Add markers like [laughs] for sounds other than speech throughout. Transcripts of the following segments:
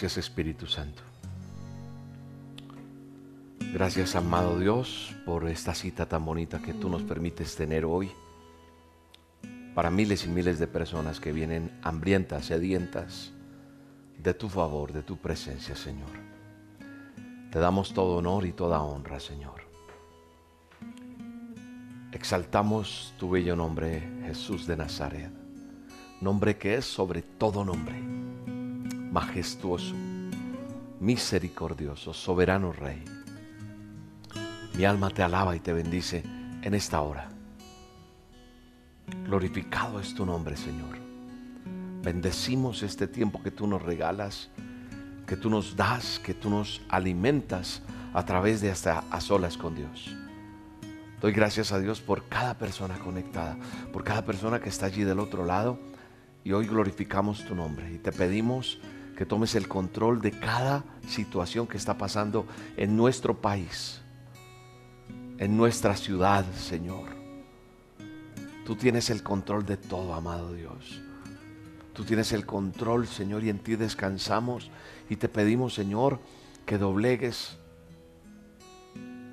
Gracias Espíritu Santo. Gracias amado Dios por esta cita tan bonita que tú nos permites tener hoy para miles y miles de personas que vienen hambrientas, sedientas de tu favor, de tu presencia, Señor. Te damos todo honor y toda honra, Señor. Exaltamos tu bello nombre, Jesús de Nazaret, nombre que es sobre todo nombre, majestuoso, misericordioso, soberano Rey. Mi alma te alaba y te bendice en esta hora. Glorificado es tu nombre, Señor. Bendecimos este tiempo que tú nos regalas, que tú nos das, que tú nos alimentas a través de hasta a solas con Dios. Doy gracias a Dios por cada persona conectada, por cada persona que está allí del otro lado. Y hoy glorificamos tu nombre y te pedimos que tomes el control de cada situación que está pasando en nuestro país, en nuestra ciudad, Señor. Tú tienes el control de todo, amado Dios. Tú tienes el control, Señor, y en ti descansamos. Y te pedimos, Señor, que doblegues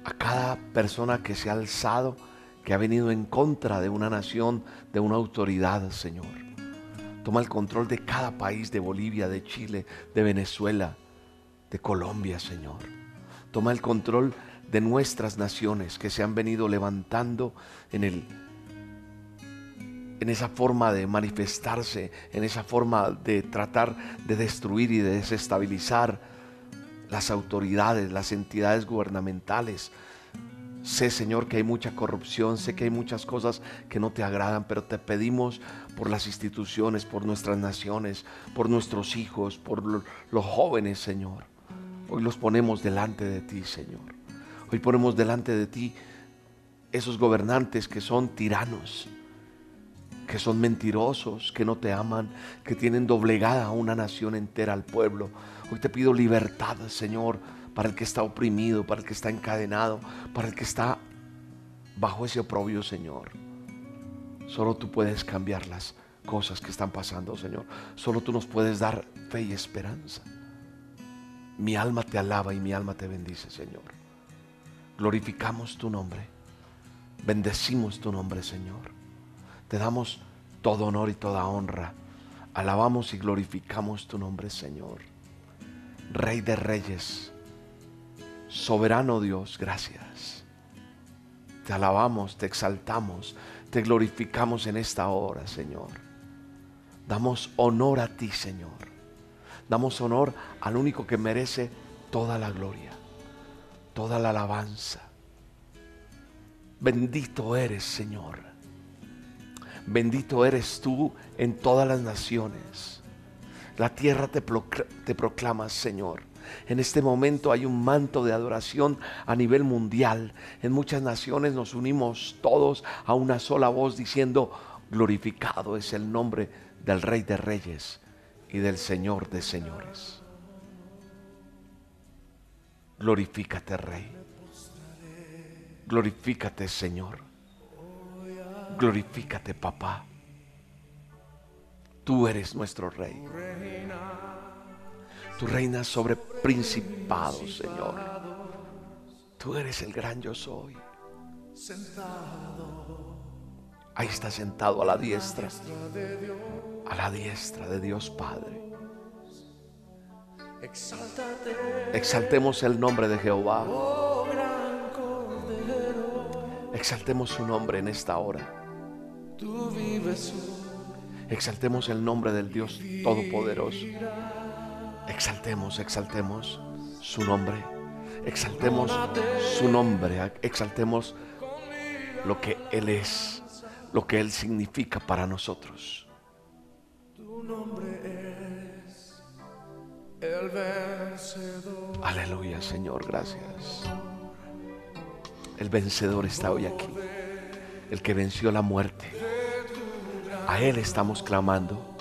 a cada persona que se ha alzado, que ha venido en contra de una nación, de una autoridad, Señor. Toma el control de cada país, de Bolivia, de Chile, de Venezuela, de Colombia, Señor. Toma el control de nuestras naciones que se han venido levantando en el en esa forma de manifestarse, en esa forma de tratar de destruir y de desestabilizar las autoridades, las entidades gubernamentales. Sé, Señor, que hay mucha corrupción, sé que hay muchas cosas que no te agradan, pero te pedimos por las instituciones, por nuestras naciones, por nuestros hijos, por los jóvenes, Señor. Hoy los ponemos delante de ti, Señor. Hoy ponemos delante de ti esos gobernantes que son tiranos, que son mentirosos, que no te aman, que tienen doblegada a una nación entera, al pueblo. Hoy te pido libertad, Señor, para el que está oprimido, para el que está encadenado, para el que está bajo ese oprobio, Señor. Solo tú puedes cambiar las cosas que están pasando, Señor. Solo tú nos puedes dar fe y esperanza. Mi alma te alaba y mi alma te bendice, Señor. Glorificamos tu nombre. Bendecimos tu nombre, Señor. Te damos todo honor y toda honra. Alabamos y glorificamos tu nombre, Señor. Rey de reyes, soberano Dios, gracias. Te alabamos, te exaltamos, te glorificamos en esta hora, Señor. Damos honor a ti, Señor. Damos honor al único que merece toda la gloria, toda la alabanza. Bendito eres, Señor. Bendito eres tú en todas las naciones. La tierra te, te, proclama, Señor. En este momento hay un manto de adoración a nivel mundial. En muchas naciones nos unimos todos a una sola voz diciendo, glorificado es el nombre del Rey de Reyes y del Señor de Señores. Glorifícate, Rey. Glorifícate, Señor. Glorifícate, papá. Tú eres nuestro rey. Tú reinas sobre principados, Señor. Tú eres el gran yo soy. Ahí está sentado a la diestra. A la diestra de Dios Padre. Exaltemos el nombre de Jehová. Exaltemos su nombre en esta hora. Exaltemos el nombre del Dios Todopoderoso. Exaltemos, exaltemos su nombre. Exaltemos su nombre. Exaltemos lo que Él es, lo que Él significa para nosotros. Aleluya, Señor, gracias. El vencedor está hoy aquí. El que venció la muerte. A Él estamos clamando.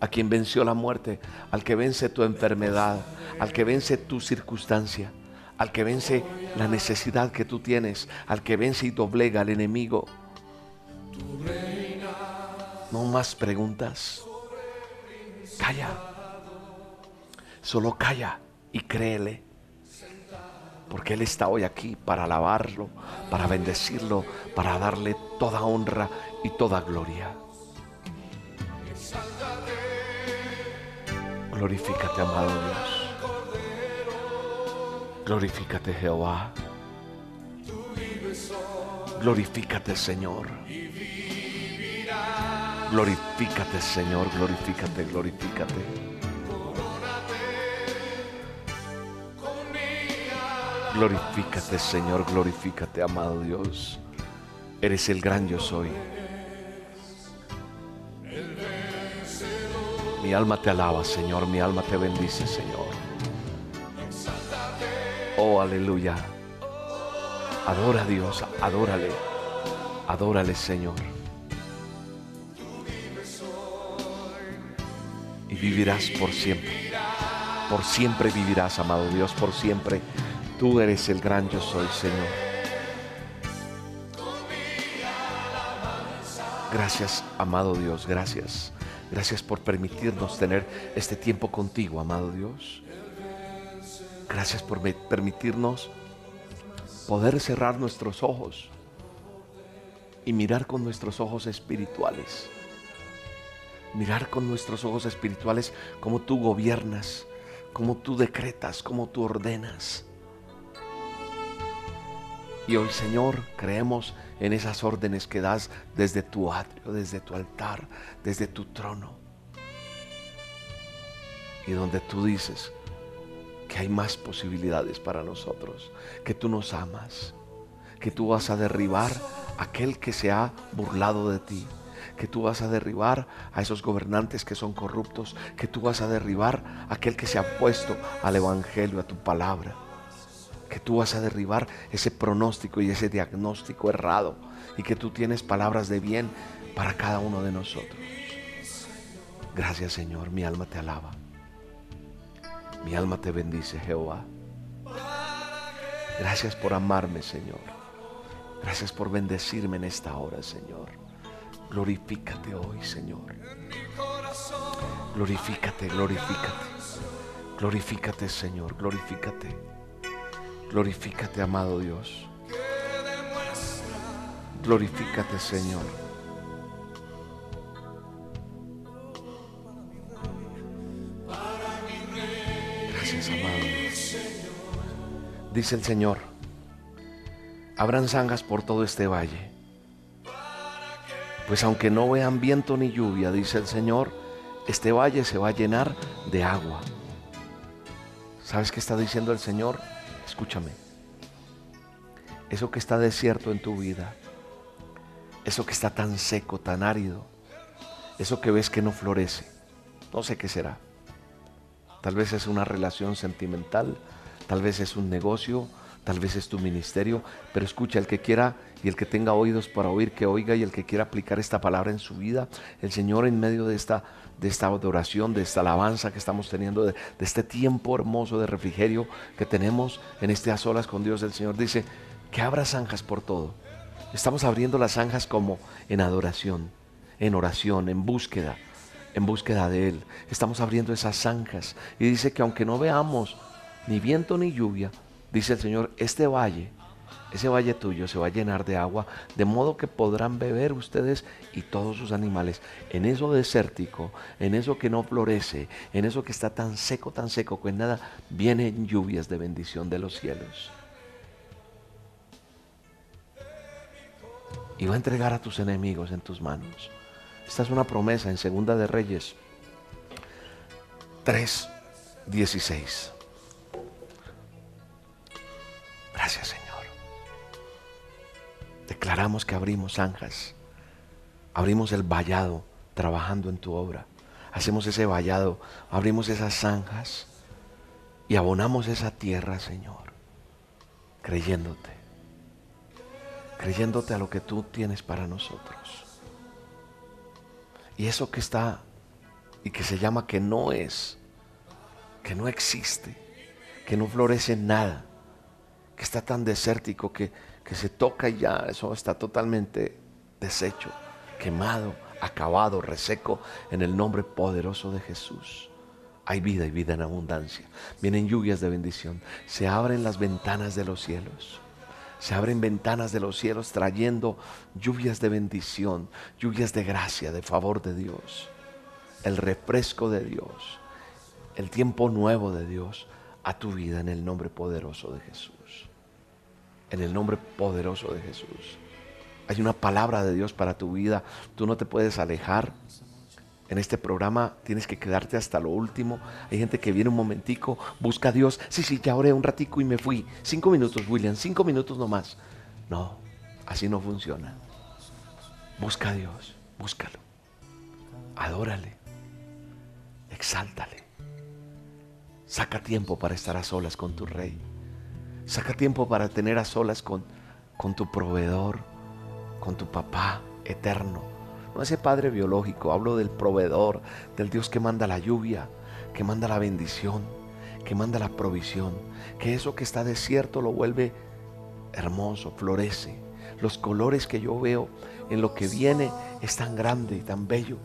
A quien venció la muerte. Al que vence tu enfermedad. Al que vence tu circunstancia. Al que vence la necesidad que tú tienes. Al que vence y doblega al enemigo. No más preguntas. Calla. Solo calla y créele. Porque Él está hoy aquí para alabarlo, para bendecirlo, para darle toda honra y toda gloria. Glorifícate, amado Dios. Glorifícate, Jehová. Glorifícate, Señor. Glorifícate, Señor. Glorifícate, glorifícate. Glorifícate, Señor, glorifícate, amado Dios. Eres el gran yo soy. Mi alma te alaba, Señor, mi alma te bendice, Señor. Oh, aleluya. Adora a Dios, adórale. Adórale, Señor. Y vivirás por siempre. Por siempre vivirás, amado Dios, por siempre Tú eres el gran yo soy, Señor. Gracias, amado Dios, gracias. Gracias por permitirnos tener este tiempo contigo, amado Dios. Gracias por permitirnos poder cerrar nuestros ojos y mirar con nuestros ojos espirituales. Mirar con nuestros ojos espirituales cómo tú gobiernas, cómo tú decretas, cómo tú ordenas. Y hoy, Señor, creemos en esas órdenes que das desde tu atrio, desde tu altar, desde tu trono. Y donde tú dices que hay más posibilidades para nosotros, que tú nos amas, que tú vas a derribar aquel que se ha burlado de ti, que tú vas a derribar a esos gobernantes que son corruptos, que tú vas a derribar a aquel que se ha puesto al Evangelio, a tu palabra que tú vas a derribar ese pronóstico y ese diagnóstico errado y que tú tienes palabras de bien para cada uno de nosotros. Gracias Señor, mi alma te alaba. Mi alma te bendice, Jehová. Gracias por amarme, Señor. Gracias por bendecirme en esta hora, Señor. Glorifícate hoy, Señor. Glorifícate, glorifícate. Glorifícate, Señor, glorifícate. Glorifícate, amado Dios. Glorifícate, Señor. Gracias, amado. Dice el Señor, habrán zangas por todo este valle. Pues aunque no vean viento ni lluvia, dice el Señor, este valle se va a llenar de agua. ¿Sabes qué está diciendo el Señor? Escúchame. Eso que está desierto en tu vida, eso que está tan seco, tan árido, eso que ves que no florece, no sé qué será. Tal vez es una relación sentimental, tal vez es un negocio, tal vez es tu ministerio, pero escucha, el que quiera y el que tenga oídos para oír, que oiga y el que quiera aplicar esta palabra en su vida, el Señor en medio de esta, de esta adoración, de esta alabanza que estamos teniendo, de, este tiempo hermoso de refrigerio que tenemos en este a solas con Dios, el Señor dice que abra zanjas por todo. Estamos abriendo las zanjas como en adoración, en oración, en búsqueda, en búsqueda de Él. Estamos abriendo esas zanjas y dice que aunque no veamos ni viento ni lluvia, dice el Señor, este valle, ese valle tuyo se va a llenar de agua, de modo que podrán beber ustedes y todos sus animales. En eso desértico, en eso que no florece, en eso que está tan seco, tan seco, que en nada, vienen lluvias de bendición de los cielos. Y va a entregar a tus enemigos en tus manos. Esta es una promesa en Segunda de Reyes 3, 16. Declaramos que abrimos zanjas, abrimos el vallado trabajando en tu obra. Hacemos ese vallado, abrimos esas zanjas Y abonamos esa tierra, Señor, creyéndote, creyéndote a lo que tú tienes para nosotros. Y eso que está y que se llama que no es, que no existe, que no florece nada, que está tan desértico que, que se toca y ya eso está totalmente deshecho, quemado, acabado, reseco en el nombre poderoso de Jesús. Hay vida y vida en abundancia. Vienen lluvias de bendición. Se abren las ventanas de los cielos. Se abren ventanas de los cielos trayendo lluvias de bendición, lluvias de gracia, de favor de Dios, el refresco de Dios, el tiempo nuevo de Dios a tu vida en el nombre poderoso de Jesús. En el nombre poderoso de Jesús. Hay una palabra de Dios para tu vida. Tú no te puedes alejar. En este programa tienes que quedarte hasta lo último. Hay gente que viene un momentico, busca a Dios. Sí, sí, ya oré un ratico y me fui. Cinco minutos, William, cinco minutos nomás. No, así no funciona. Busca a Dios, búscalo. Adórale. Exáltale. Saca tiempo para estar a solas con tu rey. Saca tiempo para tener a solas con, con tu proveedor, con tu papá eterno no ese padre biológico, hablo del proveedor, del Dios que manda la lluvia, que manda la bendición, que manda la provisión, que eso que está desierto lo vuelve hermoso, florece. Los colores que yo veo en lo que viene es tan grande y tan bello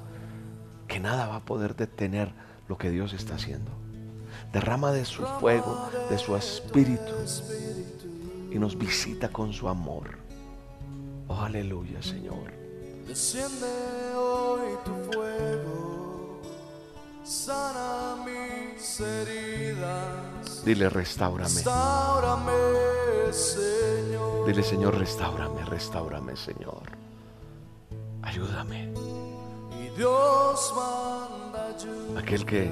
que nada va a poder detener lo que Dios está haciendo. Derrama de su fuego, de su espíritu y nos visita con su amor. Oh, aleluya, Señor. Desciende hoy tu fuego, sana mis heridas. Dile, restaurame. Restaurame, Señor. Dile, Señor, restaurame, restaurame, Señor. Ayúdame. Y Dios manda ayuda. Aquel que,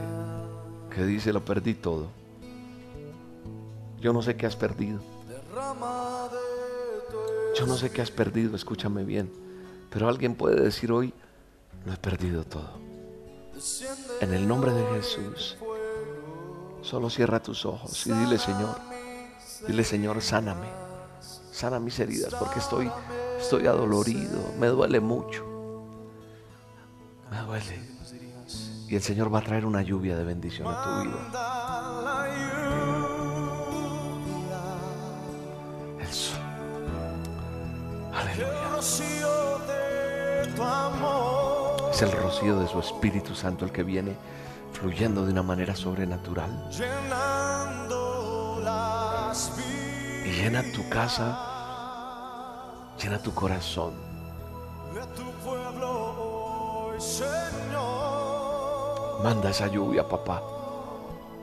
que dice, lo perdí todo. Yo no sé qué has perdido. Yo no sé qué has perdido, escúchame bien. Pero alguien puede decir hoy, no he perdido todo. En el nombre de Jesús, solo cierra tus ojos y dile, Señor, dile, Señor, sáname. Sana mis heridas porque estoy, estoy adolorido, me duele mucho. Me duele. Y el Señor va a traer una lluvia de bendición a tu vida. Eso. Aleluya. Es el rocío de su Espíritu Santo el que viene fluyendo de una manera sobrenatural. Y llena tu casa, llena tu corazón. Manda esa lluvia, papá.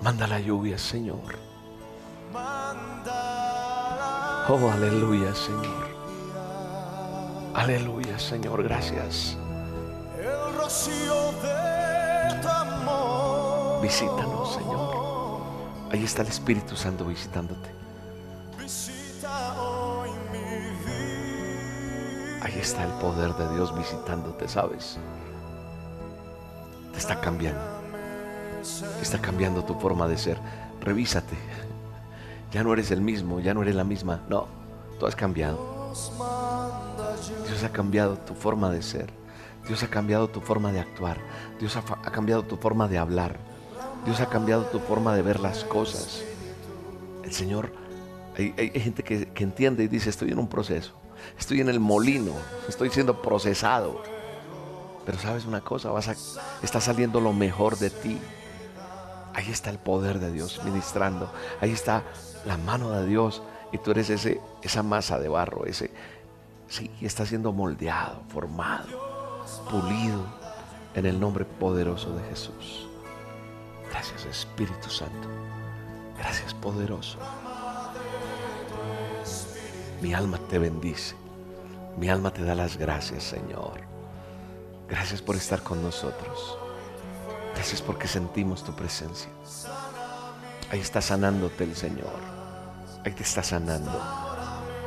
Manda la lluvia, Señor. Oh, aleluya, Señor. Aleluya, Señor, gracias. El rocío de tu amor. Visítanos, Señor. Ahí está el Espíritu Santo visitándote. Visita hoy mi vida. Ahí está el poder de Dios visitándote, ¿sabes? Está cambiando. Está cambiando tu forma de ser. Revísate. Ya no eres el mismo, ya no eres la misma. No, tú has cambiado. Dios ha cambiado tu forma de ser. Dios ha cambiado tu forma de actuar. Dios ha, cambiado tu forma de hablar. Dios ha cambiado tu forma de ver las cosas. El Señor, hay, hay gente que, que entiende y dice, estoy en un proceso. Estoy en el molino. Estoy siendo procesado. Pero sabes una cosa, vas a, está saliendo lo mejor de ti. Ahí está el poder de Dios ministrando. Ahí está la mano de Dios. Y tú eres ese, esa masa de barro, ese, sí, está siendo moldeado, formado, pulido en el nombre poderoso de Jesús. Gracias Espíritu Santo. Gracias poderoso. Mi alma te bendice. Mi alma te da las gracias, Señor. Gracias por estar con nosotros. Gracias porque sentimos tu presencia. Ahí está sanándote el Señor. Ahí te está sanando.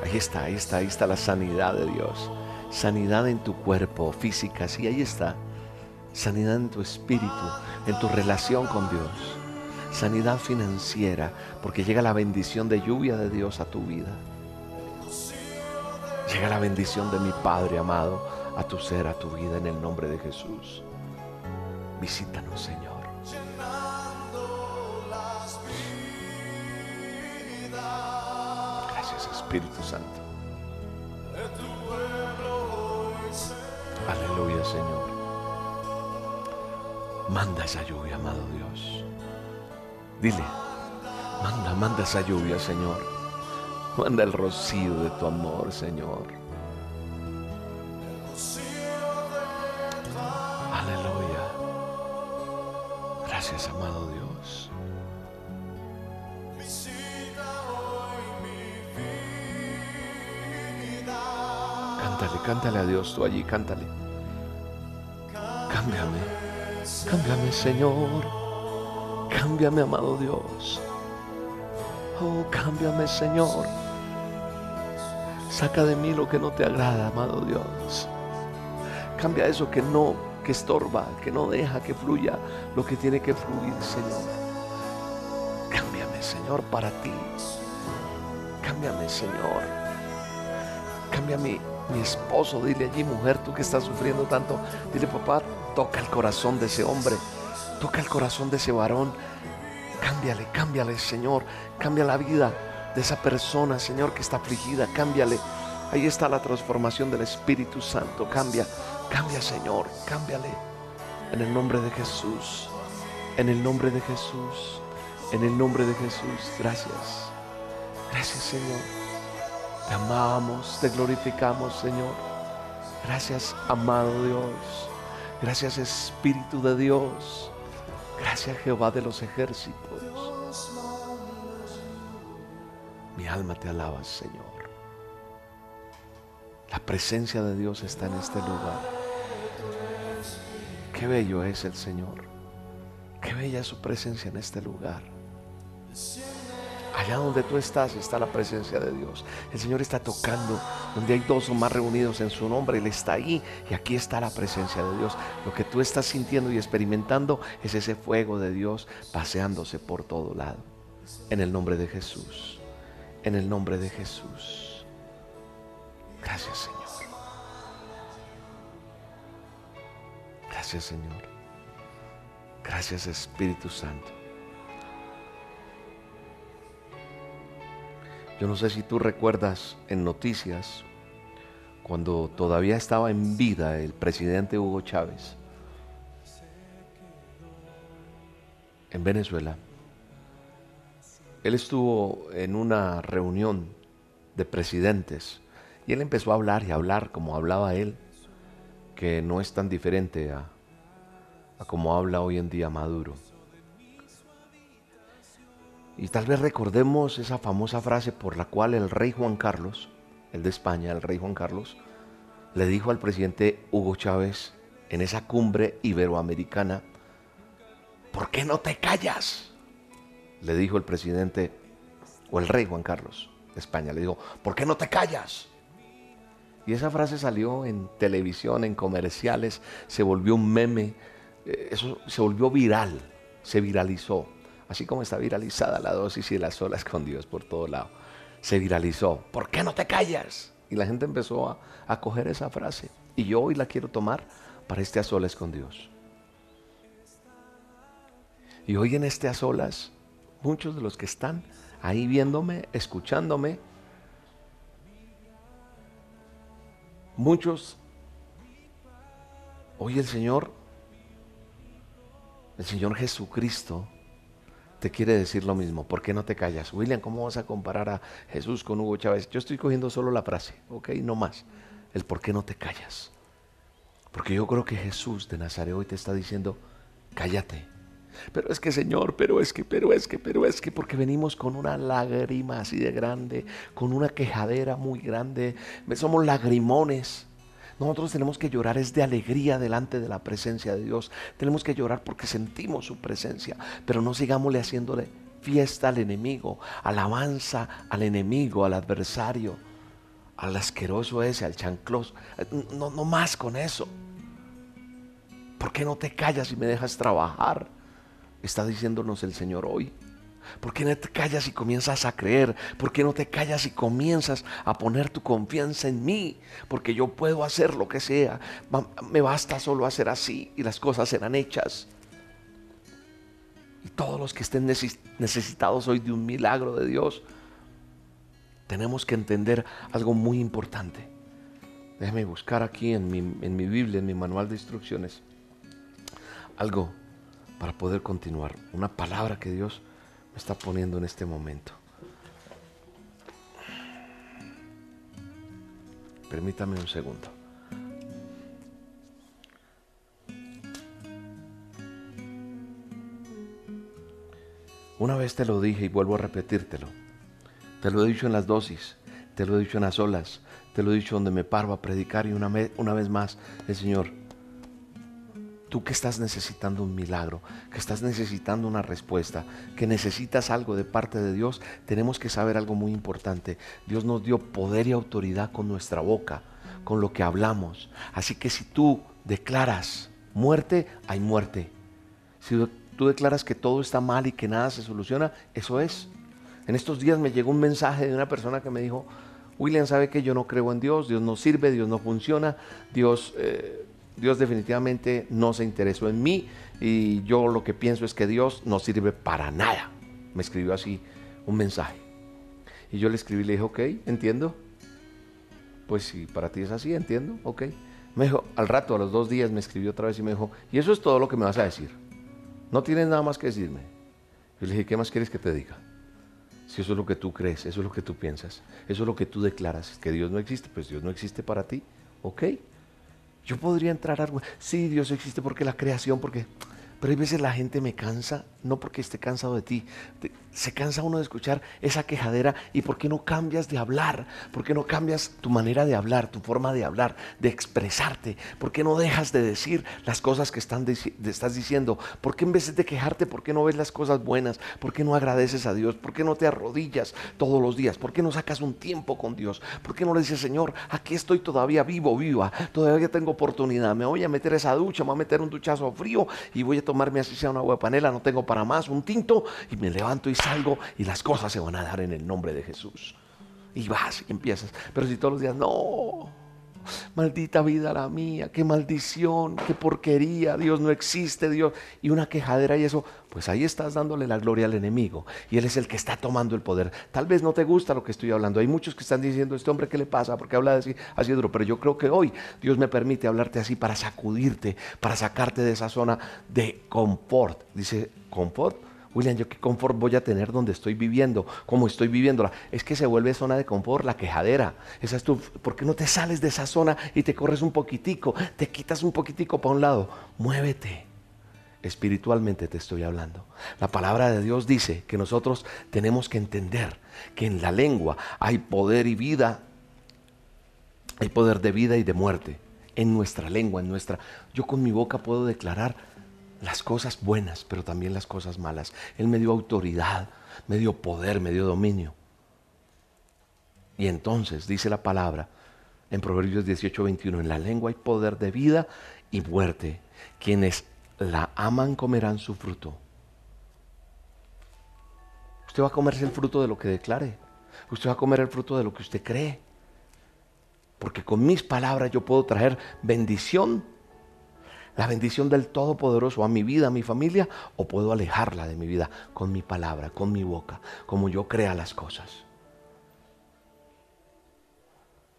Ahí está, ahí está, ahí está la sanidad de Dios. Sanidad en tu cuerpo, física, sí, ahí está. Sanidad en tu espíritu, en tu relación con Dios. sanidad financiera, porque llega la bendición de lluvia de Dios a tu vida. Llega la bendición de mi Padre amado a tu ser, a tu vida, en el nombre de Jesús. Visítanos, Señor. Gracias, Espíritu Santo. Aleluya, Señor. Manda esa lluvia, amado Dios. Dile, manda, manda esa lluvia, Señor. Manda el rocío de tu amor, Señor. Cántale, a Dios tú allí, cántale. Cámbiame, cámbiame, Señor. Cámbiame, amado Dios. Oh, cámbiame, Señor. Saca de mí lo que no te agrada, amado Dios. Cambia eso que no, que estorba, que no deja que fluya lo que tiene que fluir, Señor. Cámbiame, Señor, para ti. Cámbiame, Señor. Cambia mi, esposo. Dile allí, mujer, tú que estás sufriendo tanto. Dile, papá, toca el corazón de ese hombre. Toca el corazón de ese varón. Cámbiale, cámbiale, Señor. Cambia la vida de esa persona, Señor, que está afligida. Cámbiale. Ahí está la transformación del Espíritu Santo. Cambia, cambia, Señor. Cámbiale. En el nombre de Jesús. En el nombre de Jesús. En el nombre de Jesús. Gracias. Gracias, Señor. Te amamos, te glorificamos, Señor. Gracias, amado Dios. Gracias, Espíritu de Dios. Gracias, Jehová de los ejércitos. Mi alma te alaba, Señor. La presencia de Dios está en este lugar. Qué bello es el Señor. Qué bella es su presencia en este lugar. Allá donde tú estás está la presencia de Dios. El Señor está tocando. Donde hay dos o más reunidos en su nombre, Él está ahí. Y aquí está la presencia de Dios. Lo que tú estás sintiendo y experimentando es ese fuego de Dios paseándose por todo lado. En el nombre de Jesús. En el nombre de Jesús. Gracias Señor. Gracias Señor. Gracias Espíritu Santo. Yo no sé si tú recuerdas en noticias cuando todavía estaba en vida el presidente Hugo Chávez en Venezuela. Él estuvo en una reunión de presidentes y él empezó a hablar y a hablar como hablaba él, que no es tan diferente a, a como habla hoy en día Maduro. Y tal vez recordemos esa famosa frase por la cual el rey Juan Carlos, el de España, el rey Juan Carlos, le dijo al presidente Hugo Chávez en esa cumbre iberoamericana, ¿por qué no te callas? Le dijo el presidente, o el rey Juan Carlos de España, le dijo, ¿por qué no te callas? Y esa frase salió en televisión, en comerciales, se volvió un meme, eh, eso se volvió viral, se viralizó así como está viralizada la dosis y las olas con Dios por todo lado. Se viralizó. ¿Por qué no te callas? Y la gente empezó a, a coger esa frase. Y yo hoy la quiero tomar para este a solas con Dios. Y hoy en este a solas, muchos de los que están ahí viéndome, escuchándome, muchos, hoy el Señor, el Señor Jesucristo, te quiere decir lo mismo. ¿Por qué no te callas? William, ¿cómo vas a comparar a Jesús con Hugo Chávez? Yo estoy cogiendo solo la frase, ¿ok? No más. El por qué no te callas. Porque yo creo que Jesús de Nazaret hoy te está diciendo, cállate. Pero es que Señor, pero es que, pero es que, pero es que, porque venimos con una lágrima así de grande, con una quejadera muy grande, somos lagrimones. Nosotros tenemos que llorar es de alegría delante de la presencia de Dios. Tenemos que llorar porque sentimos su presencia, pero no sigámosle haciéndole fiesta al enemigo, alabanza al enemigo, al adversario, al asqueroso ese, al chanclos. No, no más con eso. ¿Por qué no te callas y me dejas trabajar? está diciéndonos el Señor hoy. ¿Por qué no te callas y comienzas a creer? ¿Por qué no te callas y comienzas a poner tu confianza en mí? Porque yo puedo hacer lo que sea. Me basta solo hacer así y las cosas serán hechas. Y todos los que estén necesitados hoy de un milagro de Dios, tenemos que entender algo muy importante. Déjame buscar aquí en mi, en mi Biblia, en mi manual de instrucciones, algo para poder continuar. Una palabra que Dios me está poniendo en este momento. Permítame un segundo. Una vez te lo dije y vuelvo a repetírtelo. Te lo he dicho en las dosis, te lo he dicho en las olas, te lo he dicho donde me paro a predicar y una, una vez más el Señor Tú que estás necesitando un milagro, que estás necesitando una respuesta, que necesitas algo de parte de Dios, tenemos que saber algo muy importante. Dios nos dio poder y autoridad con nuestra boca, con lo que hablamos. Así que si tú declaras muerte, hay muerte. Si tú declaras que todo está mal y que nada se soluciona, eso es. En estos días me llegó un mensaje de una persona que me dijo, William sabe que yo no creo en Dios, Dios no sirve, Dios no funciona, Dios... Eh, Dios definitivamente no se interesó en mí y yo lo que pienso es que Dios no sirve para nada. Me escribió así un mensaje. Y yo le escribí le dije, ok, entiendo. Pues si para ti es así, entiendo, ok. Me dijo, al rato, a los dos días me escribió otra vez y me dijo, y eso es todo lo que me vas a decir. No tienes nada más que decirme. Yo le dije, ¿qué más quieres que te diga? Si eso es lo que tú crees, eso es lo que tú piensas, eso es lo que tú declaras, que Dios no existe, pues Dios no existe para ti, ok. Yo podría entrar a sí, Dios existe porque la creación, porque pero hay veces la gente me cansa, no porque esté cansado de ti, se cansa uno de escuchar esa quejadera y por qué no cambias de hablar, por qué no cambias tu manera de hablar, tu forma de hablar, de expresarte, por qué no dejas de decir las cosas que están estás diciendo, por qué en vez de quejarte, por qué no ves las cosas buenas, por qué no agradeces a Dios, por qué no te arrodillas todos los días, por qué no sacas un tiempo con Dios, por qué no le dices, Señor, aquí estoy todavía vivo, viva, todavía tengo oportunidad, me voy a meter esa ducha, me voy a meter un duchazo frío y voy a tomarme así sea una agua panela, no tengo para más, un tinto, y me levanto y salgo y las cosas se van a dar en el nombre de Jesús. Y vas y empiezas. Pero si todos los días, no, Maldita vida la mía, qué maldición, qué porquería, Dios no existe, Dios. Y una quejadera y eso, pues ahí estás dándole la gloria al enemigo. Y él es el que está tomando el poder. Tal vez no te gusta lo que estoy hablando. Hay muchos que están diciendo, este hombre, ¿qué le pasa? Porque habla así, así duro. Pero yo creo que hoy Dios me permite hablarte así para sacudirte, para sacarte de esa zona de confort. Dice, confort William, ¿yo qué confort voy a tener donde estoy viviendo? ¿Cómo estoy viviéndola? Es que se vuelve zona de confort, la quejadera. Esa es ¿Por qué no te sales de esa zona y te corres un poquitico? Te quitas un poquitico para un lado. Muévete. Espiritualmente te estoy hablando. La palabra de Dios dice que nosotros tenemos que entender que en la lengua hay poder y vida. Hay poder de vida y de muerte. En nuestra lengua, en nuestra... Yo con mi boca puedo declarar las cosas buenas, pero también las cosas malas. Él me dio autoridad, me dio poder, me dio dominio. Y entonces dice la palabra en Proverbios 18, 21, en la lengua hay poder de vida y muerte. Quienes la aman comerán su fruto. Usted va a comerse el fruto de lo que declare. Usted va a comer el fruto de lo que usted cree. Porque con mis palabras yo puedo traer bendición la bendición del Todopoderoso a mi vida, a mi familia, o puedo alejarla de mi vida con mi palabra, con mi boca, como yo crea las cosas.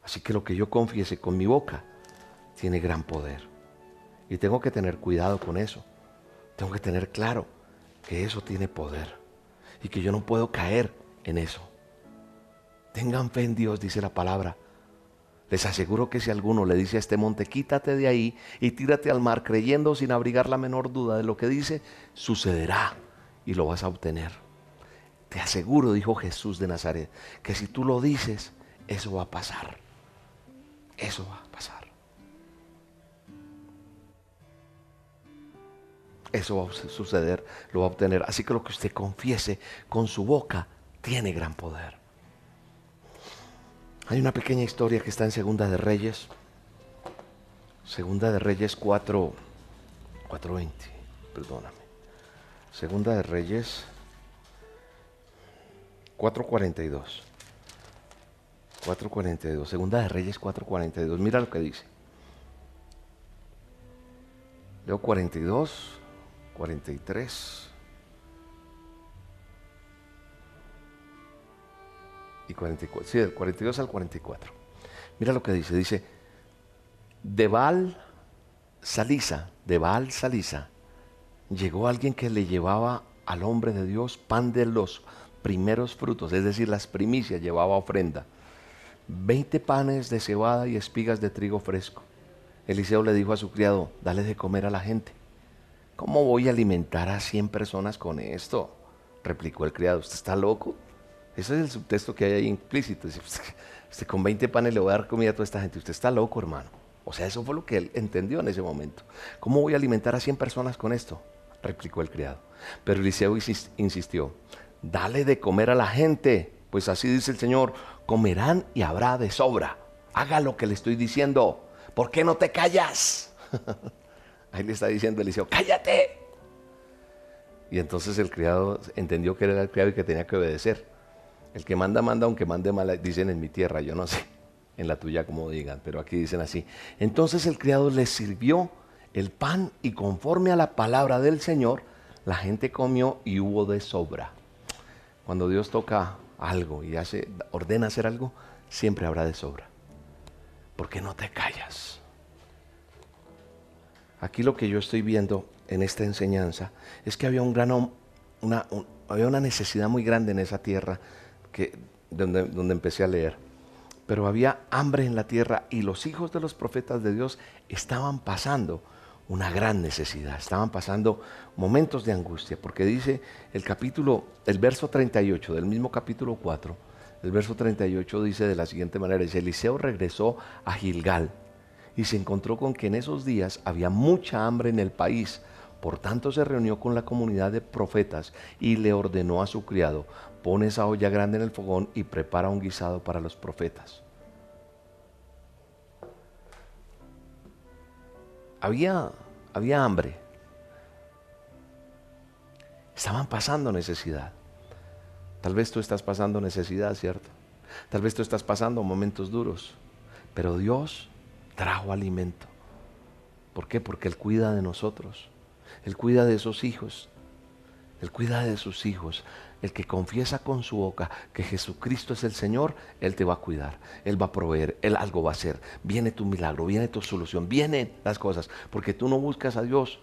Así que lo que yo confiese con mi boca tiene gran poder. Y tengo que tener cuidado con eso. Tengo que tener claro que eso tiene poder y que yo no puedo caer en eso. Tengan fe en Dios, dice la palabra. Les aseguro que si alguno le dice a este monte, quítate de ahí y tírate al mar, creyendo sin abrigar la menor duda de lo que dice, sucederá y lo vas a obtener. Te aseguro, dijo Jesús de Nazaret, que si tú lo dices, eso va a pasar. Eso va a pasar. Eso va a suceder, lo va a obtener. Así que lo que usted confiese con su boca tiene gran poder. Hay una pequeña historia que está en Segunda de Reyes. Segunda de Reyes 4, 4.20, perdóname. Segunda de Reyes 442. 442. Segunda de Reyes 442. Mira lo que dice. Leo 42, 43 y 44. Sí, del 42 al 44. Mira lo que dice. Dice, de Baal Salisa, de Baal Salisa, llegó alguien que le llevaba al hombre de Dios pan de los primeros frutos, es decir, las primicias, llevaba ofrenda. Veinte panes de cebada y espigas de trigo fresco. Eliseo le dijo a su criado, dale de comer a la gente. ¿Cómo voy a alimentar a 100 personas con esto? Replicó el criado, ¿usted está loco? Ese es el subtexto que hay ahí implícito. Usted con 20 panes le voy a dar comida a toda esta gente. Usted está loco, hermano. O sea, eso fue lo que él entendió en ese momento. ¿Cómo voy a alimentar a 100 personas con esto? Replicó el criado. Pero Eliseo insistió, dale de comer a la gente, pues así dice el Señor, comerán y habrá de sobra. Haga lo que le estoy diciendo. ¿Por qué no te callas? [laughs] Ahí le está diciendo Eliseo, cállate. Y entonces el criado entendió que era el criado y que tenía que obedecer. El que manda, manda, aunque mande mal, dicen en mi tierra, yo no sé, [laughs] en la tuya como digan, pero aquí dicen así. Entonces el criado le sirvió el pan y conforme a la palabra del Señor, la gente comió y hubo de sobra. Cuando Dios toca algo y hace, ordena hacer algo, siempre habrá de sobra. ¿Por qué no te callas? Aquí lo que yo estoy viendo en esta enseñanza es que había un gran, había una necesidad muy grande en esa tierra donde empecé a leer. Pero había hambre en la tierra y los hijos de los profetas de Dios estaban pasando una gran necesidad, estaban pasando momentos de angustia, porque dice el capítulo, el verso 38 del mismo capítulo 4, el verso 38 dice de la siguiente manera, dice, Eliseo regresó a Gilgal y se encontró con que en esos días había mucha hambre en el país, por tanto se reunió con la comunidad de profetas y le ordenó a su criado, pone esa olla grande en el fogón y prepara un guisado para los profetas. Había, había hambre. Estaban pasando necesidad. Tal vez tú estás pasando necesidad, ¿cierto? Tal vez tú estás pasando momentos duros, pero Dios trajo alimento. ¿Por qué? Porque Él cuida de nosotros. Él cuida de esos hijos. Él cuida de sus hijos. El que confiesa con su boca que Jesucristo es el Señor, Él te va a cuidar, Él va a proveer, Él algo va a hacer. Viene tu milagro, viene tu solución, vienen las cosas, porque tú no buscas a Dios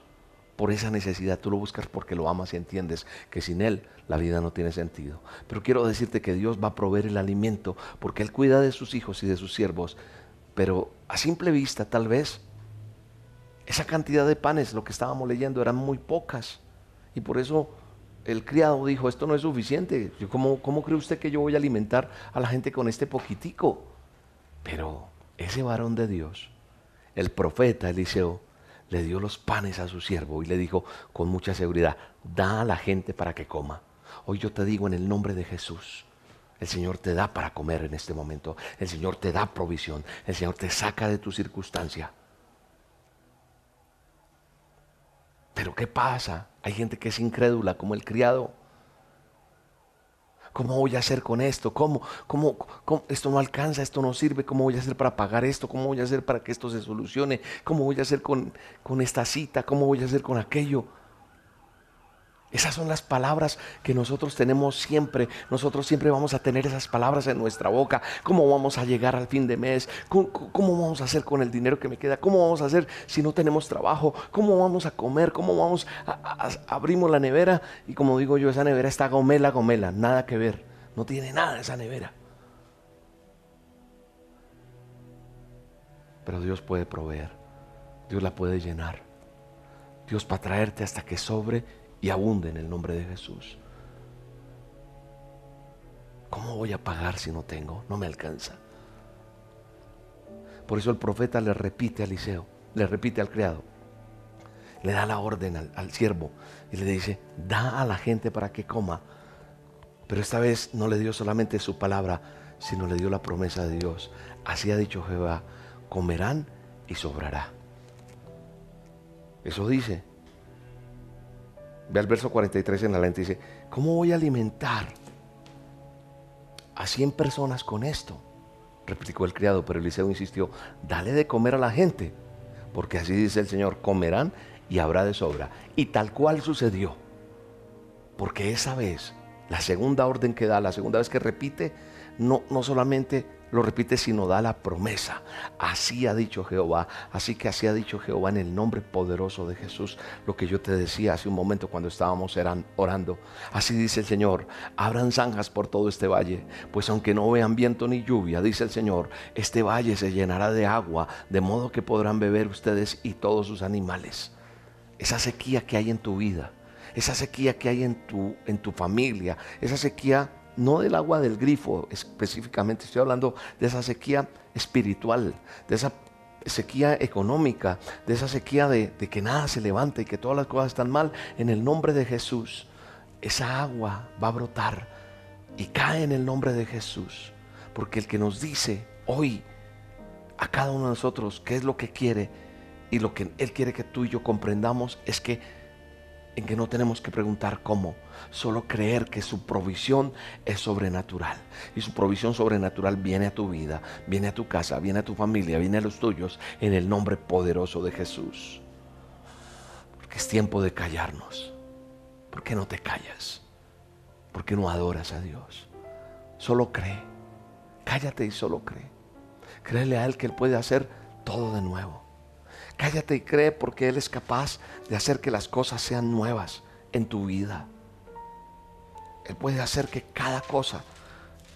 por esa necesidad, tú lo buscas porque lo amas y entiendes que sin Él la vida no tiene sentido. Pero quiero decirte que Dios va a proveer el alimento porque Él cuida de sus hijos y de sus siervos. Pero a simple vista, tal vez, esa cantidad de panes, lo que estábamos leyendo, eran muy pocas. Y por eso el criado dijo, esto no es suficiente. ¿Cómo, ¿Cómo cree usted que yo voy a alimentar a la gente con este poquitico? Pero ese varón de Dios, el profeta Eliseo, le dio los panes a su siervo y le dijo con mucha seguridad, da a la gente para que coma. Hoy yo te digo en el nombre de Jesús, el Señor te da para comer en este momento, el Señor te da provisión, el Señor te saca de tu circunstancia. Pero ¿qué pasa? Hay gente que es incrédula como el criado. ¿Cómo voy a hacer con esto? ¿Cómo, cómo, Esto no alcanza, esto no sirve. ¿Cómo voy a hacer para pagar esto? ¿Cómo voy a hacer para que esto se solucione? ¿Cómo voy a hacer con, con esta cita? ¿Cómo voy a hacer con aquello? Esas son las palabras que nosotros tenemos siempre. Nosotros siempre vamos a tener esas palabras en nuestra boca. ¿Cómo vamos a llegar al fin de mes? ¿Cómo, vamos a hacer con el dinero que me queda? ¿Cómo vamos a hacer si no tenemos trabajo? ¿Cómo vamos a comer? ¿Cómo vamos a, abrimos la nevera? Y como digo yo, esa nevera está gomela, gomela. Nada que ver. No tiene nada esa nevera. Pero Dios puede proveer. Dios la puede llenar. Dios para traerte hasta que sobre y abunde en el nombre de Jesús. ¿Cómo voy a pagar si no tengo? No me alcanza. Por eso el profeta le repite a Eliseo, le repite al criado, le da la orden al, al siervo y le dice, da a la gente para que coma. Pero esta vez no le dio solamente su palabra, sino le dio la promesa de Dios. Así ha dicho Jehová, comerán y sobrará. Eso dice Ve al verso 43 en la lente y dice, ¿cómo voy a alimentar a 100 personas con esto? Replicó el criado, pero Eliseo insistió, dale de comer a la gente, porque así dice el Señor, comerán y habrá de sobra. Y tal cual sucedió, porque esa vez, la segunda orden que da, la segunda vez que repite, no, no solamente lo repite, sino da la promesa. Así ha dicho Jehová. Así que así ha dicho Jehová en el nombre poderoso de Jesús. Lo que yo te decía hace un momento cuando estábamos orando. Así dice el Señor. Abran zanjas por todo este valle. Pues aunque no vean viento ni lluvia, dice el Señor, este valle se llenará de agua, de modo que podrán beber ustedes y todos sus animales. Esa sequía que hay en tu vida. Esa sequía que hay en tu, en tu familia. Esa sequía no del agua del grifo específicamente, estoy hablando de esa sequía espiritual, de esa sequía económica, de esa sequía de, que nada se levanta y que todas las cosas están mal, en el nombre de Jesús, esa agua va a brotar y cae en el nombre de Jesús, porque el que nos dice hoy a cada uno de nosotros qué es lo que quiere y lo que Él quiere que tú y yo comprendamos es que en que no tenemos que preguntar cómo, solo creer que su provisión es sobrenatural. Y su provisión sobrenatural viene a tu vida, viene a tu casa, viene a tu familia, viene a los tuyos, en el nombre poderoso de Jesús. Porque es tiempo de callarnos. ¿Por qué no te callas? ¿Por qué no adoras a Dios? Solo cree. Cállate y solo cree. Créele a Él que Él puede hacer todo de nuevo. Cállate y cree porque Él es capaz de hacer que las cosas sean nuevas en tu vida. Él puede hacer que cada cosa,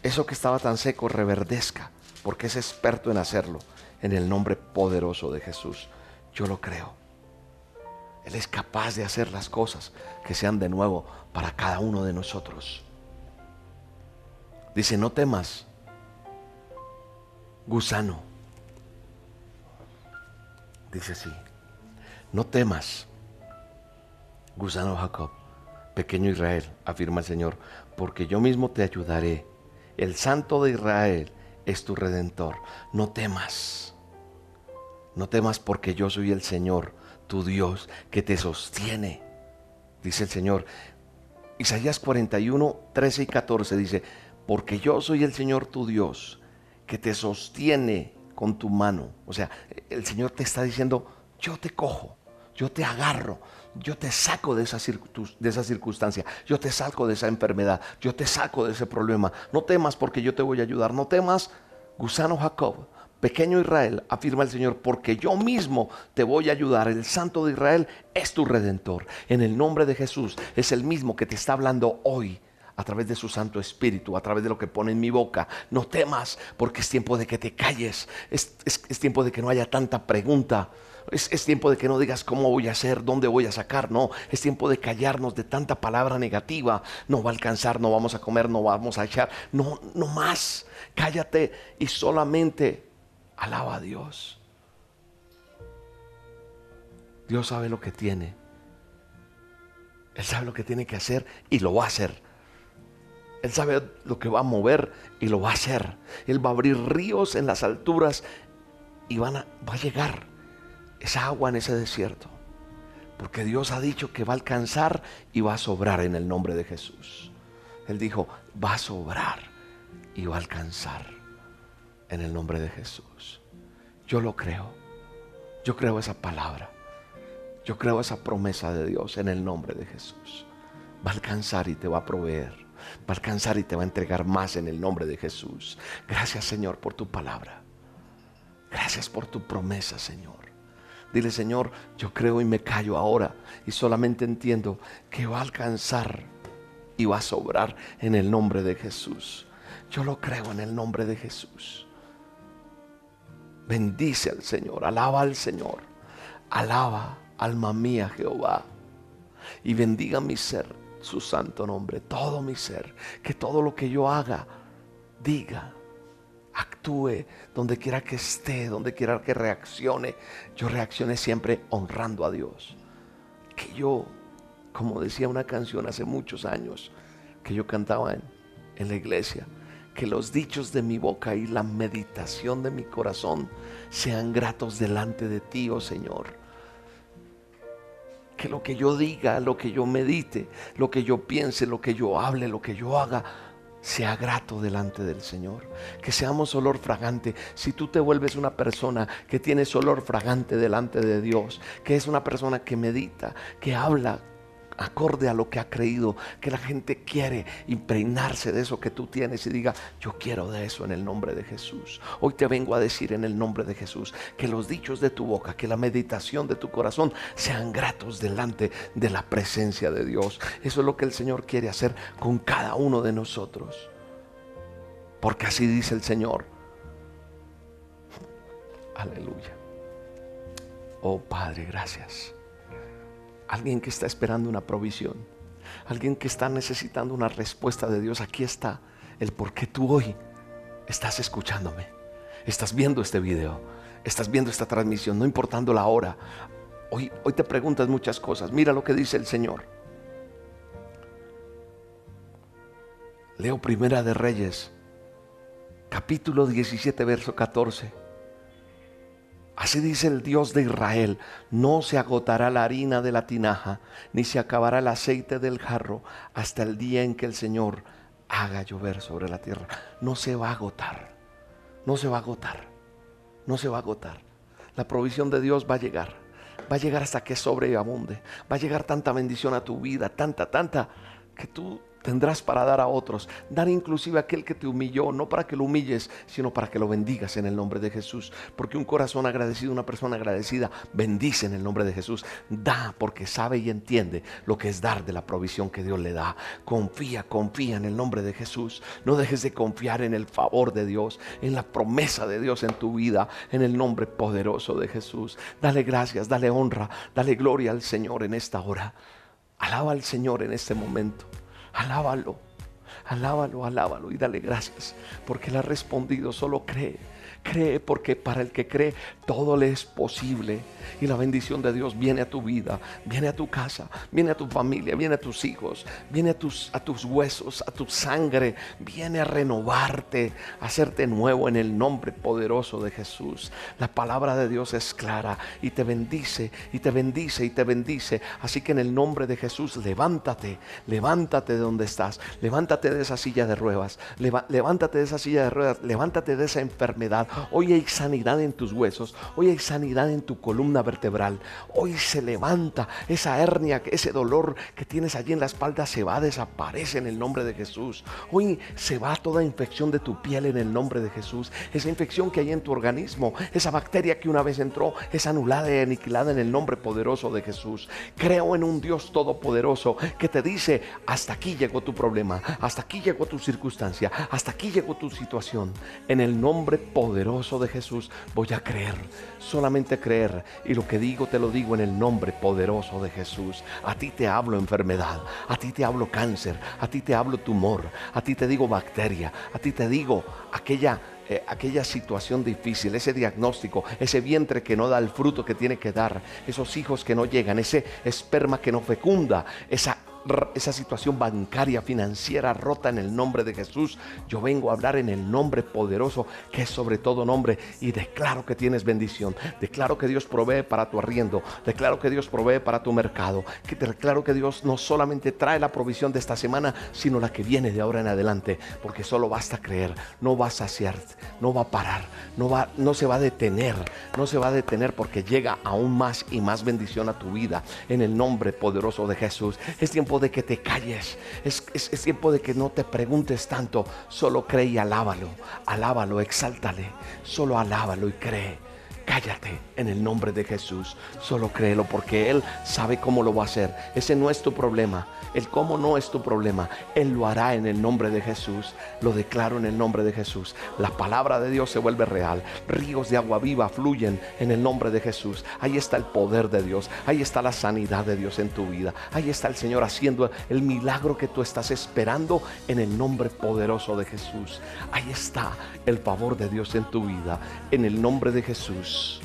eso que estaba tan seco, reverdezca, porque es experto en hacerlo, en el nombre poderoso de Jesús. Yo lo creo. Él es capaz de hacer las cosas que sean de nuevo para cada uno de nosotros. Dice, no temas, gusano dice así, no temas, gusano Jacob, pequeño Israel, afirma el Señor, porque yo mismo te ayudaré. El Santo de Israel es tu redentor. No temas, no temas porque yo soy el Señor, tu Dios, que te sostiene, dice el Señor. Isaías 41, 13 y 14 dice, porque yo soy el Señor tu Dios, que te sostiene con tu mano. O sea, el Señor te está diciendo, yo te cojo, yo te agarro, yo te saco de esa, de esa circunstancia, yo te saco de esa enfermedad, yo te saco de ese problema. No temas porque yo te voy a ayudar, no temas, gusano Jacob. Pequeño Israel, afirma el Señor, porque yo mismo te voy a ayudar. El Santo de Israel es tu redentor. En el nombre de Jesús es el mismo que te está hablando hoy a través de su Santo Espíritu, a través de lo que pone en mi boca. No temas, porque es tiempo de que te calles, es, tiempo de que no haya tanta pregunta. Es, es, tiempo de que no digas cómo voy a hacer, dónde voy a sacar. No, es tiempo de callarnos de tanta palabra negativa. No va a alcanzar, no vamos a comer, no vamos a echar. No, no más. Cállate y solamente alaba a Dios. Dios sabe lo que tiene. Él sabe lo que tiene que hacer y lo va a hacer. Él sabe lo que va a mover y lo va a hacer. Él va a abrir ríos en las alturas y van a, va a llegar esa agua en ese desierto. Porque Dios ha dicho que va a alcanzar y va a sobrar en el nombre de Jesús. Él dijo, va a sobrar y va a alcanzar en el nombre de Jesús. Yo lo creo. Yo creo esa palabra. Yo creo esa promesa de Dios en el nombre de Jesús. Va a alcanzar y te va a proveer va a alcanzar y te va a entregar más en el nombre de Jesús. Gracias Señor por tu palabra. Gracias por tu promesa Señor. Dile Señor, yo creo y me callo ahora y solamente entiendo que va a alcanzar y va a sobrar en el nombre de Jesús. Yo lo creo en el nombre de Jesús. Bendice al Señor, alaba al Señor, alaba alma mía Jehová y bendiga mi ser su santo nombre, todo mi ser, que todo lo que yo haga, diga, actúe, donde quiera que esté, donde quiera que reaccione, yo reaccione siempre honrando a Dios. Que yo, como decía una canción hace muchos años, que yo cantaba en, la iglesia, que los dichos de mi boca y la meditación de mi corazón sean gratos delante de ti, oh Señor que lo que yo diga, lo que yo medite, lo que yo piense, lo que yo hable, lo que yo haga, sea grato delante del Señor. Que seamos olor fragante. Si tú te vuelves una persona que tienes olor fragante delante de Dios, que es una persona que medita, que habla acorde a lo que ha creído, que la gente quiere impregnarse de eso que tú tienes y diga, yo quiero de eso en el nombre de Jesús. Hoy te vengo a decir en el nombre de Jesús que los dichos de tu boca, que la meditación de tu corazón sean gratos delante de la presencia de Dios. Eso es lo que el Señor quiere hacer con cada uno de nosotros. Porque así dice el Señor. Aleluya. Oh Padre, gracias. Alguien que está esperando una provisión. Alguien que está necesitando una respuesta de Dios. Aquí está el por qué tú hoy estás escuchándome. Estás viendo este video. Estás viendo esta transmisión, no importando la hora. Hoy, hoy te preguntas muchas cosas. Mira lo que dice el Señor. Leo Primera de Reyes, capítulo 17, verso 14. Así dice el Dios de Israel, no se agotará la harina de la tinaja, ni se acabará el aceite del jarro, hasta el día en que el Señor haga llover sobre la tierra. No se va a agotar, no se va a agotar, no se va a agotar. La provisión de Dios va a llegar, va a llegar hasta que sobre y abunde, va a llegar tanta bendición a tu vida, tanta, tanta, que tú tendrás para dar a otros. Dar inclusive a aquel que te humilló, no para que lo humilles, sino para que lo bendigas en el nombre de Jesús. Porque un corazón agradecido, una persona agradecida, bendice en el nombre de Jesús. Da porque sabe y entiende lo que es dar de la provisión que Dios le da. Confía, confía en el nombre de Jesús. No dejes de confiar en el favor de Dios, en la promesa de Dios en tu vida, en el nombre poderoso de Jesús. Dale gracias, dale honra, dale gloria al Señor en esta hora. Alaba al Señor en este momento. Alábalo, alábalo, alábalo y dale gracias porque Él ha respondido. Solo cree, cree porque para el que cree todo le es posible. Y la bendición de Dios viene a tu vida, viene a tu casa, viene a tu familia, viene a tus hijos, viene a tus, a tus huesos, a tu sangre, viene a renovarte, a hacerte nuevo en el nombre poderoso de Jesús. La palabra de Dios es clara y te bendice y te bendice y te bendice. Así que en el nombre de Jesús, levántate, levántate de donde estás, levántate de esa silla de ruedas, levántate de esa silla de ruedas, levántate de esa enfermedad. Hoy hay sanidad en tus huesos, hoy hay sanidad en tu columna vertebral. Hoy se levanta esa hernia, ese dolor que tienes allí en la espalda se va, desaparece en el nombre de Jesús. Hoy se va toda infección de tu piel en el nombre de Jesús. Esa infección que hay en tu organismo, esa bacteria que una vez entró, es anulada y aniquilada en el nombre poderoso de Jesús. Creo en un Dios todopoderoso que te dice, hasta aquí llegó tu problema, hasta aquí llegó tu circunstancia, hasta aquí llegó tu situación. En el nombre poderoso de Jesús voy a creer, solamente creer y lo que digo te lo digo en el nombre poderoso de Jesús. A ti te hablo enfermedad, a ti te hablo cáncer, a ti te hablo tumor, a ti te digo bacteria, a ti te digo aquella eh, aquella situación difícil, ese diagnóstico, ese vientre que no da el fruto que tiene que dar, esos hijos que no llegan, ese esperma que no fecunda, esa esa situación bancaria, financiera rota en el nombre de Jesús. Yo vengo a hablar en el nombre poderoso que es sobre todo nombre y declaro que tienes bendición. Declaro que Dios provee para tu arriendo. Declaro que Dios provee para tu mercado. Que declaro que Dios no solamente trae la provisión de esta semana, sino la que viene de ahora en adelante. Porque solo basta creer. No va a saciar, no va a parar, no, va, no se va a detener. No se va a detener porque llega aún más y más bendición a tu vida en el nombre poderoso de Jesús. Es tiempo de que te calles. Es, tiempo de que no te preguntes tanto. Solo cree y alábalo. Alábalo, exáltale. Solo alábalo y cree. Cállate en el nombre de Jesús. Solo créelo porque Él sabe cómo lo va a hacer. Ese no es tu problema. El cómo no es tu problema. Él lo hará en el nombre de Jesús. Lo declaro en el nombre de Jesús. La palabra de Dios se vuelve real. Ríos de agua viva fluyen en el nombre de Jesús. Ahí está el poder de Dios. Ahí está la sanidad de Dios en tu vida. Ahí está el Señor haciendo el milagro que tú estás esperando en el nombre poderoso de Jesús. Ahí está el favor de Dios en tu vida. En el nombre de Jesús.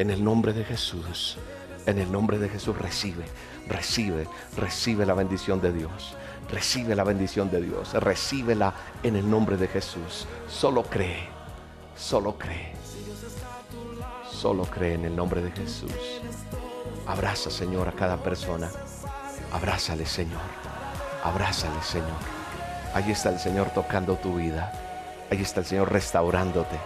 En el nombre de Jesús, en el nombre de Jesús recibe, recibe, recibe la bendición de Dios. Recibe la bendición de Dios. Recíbela en el nombre de Jesús. Solo cree, solo cree. Solo cree en el nombre de Jesús. Abraza, Señor, a cada persona. Abrázale, Señor. Abrázale, Señor. Ahí está el Señor tocando tu vida. Ahí está el Señor restaurándote.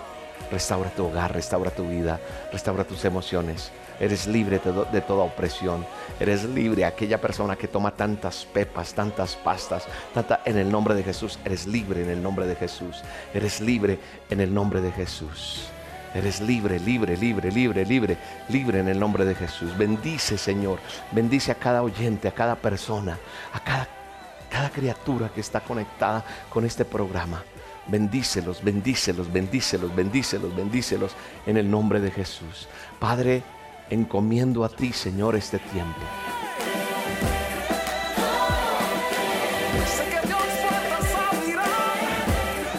Restaura tu hogar, restaura tu vida, restaura tus emociones. Eres libre de, toda opresión. Eres libre aquella persona que toma tantas pepas, tantas pastas, tanta en el nombre de Jesús. Eres libre en el nombre de Jesús. Eres libre en el nombre de Jesús. Eres libre, libre, libre, libre, libre, libre en el nombre de Jesús. Bendice, Señor. Bendice a cada oyente, a cada persona, a cada, cada criatura que está conectada con este programa. Bendícelos, bendícelos, bendícelos, bendícelos, bendícelos en el nombre de Jesús. Padre, encomiendo a ti, Señor, este tiempo.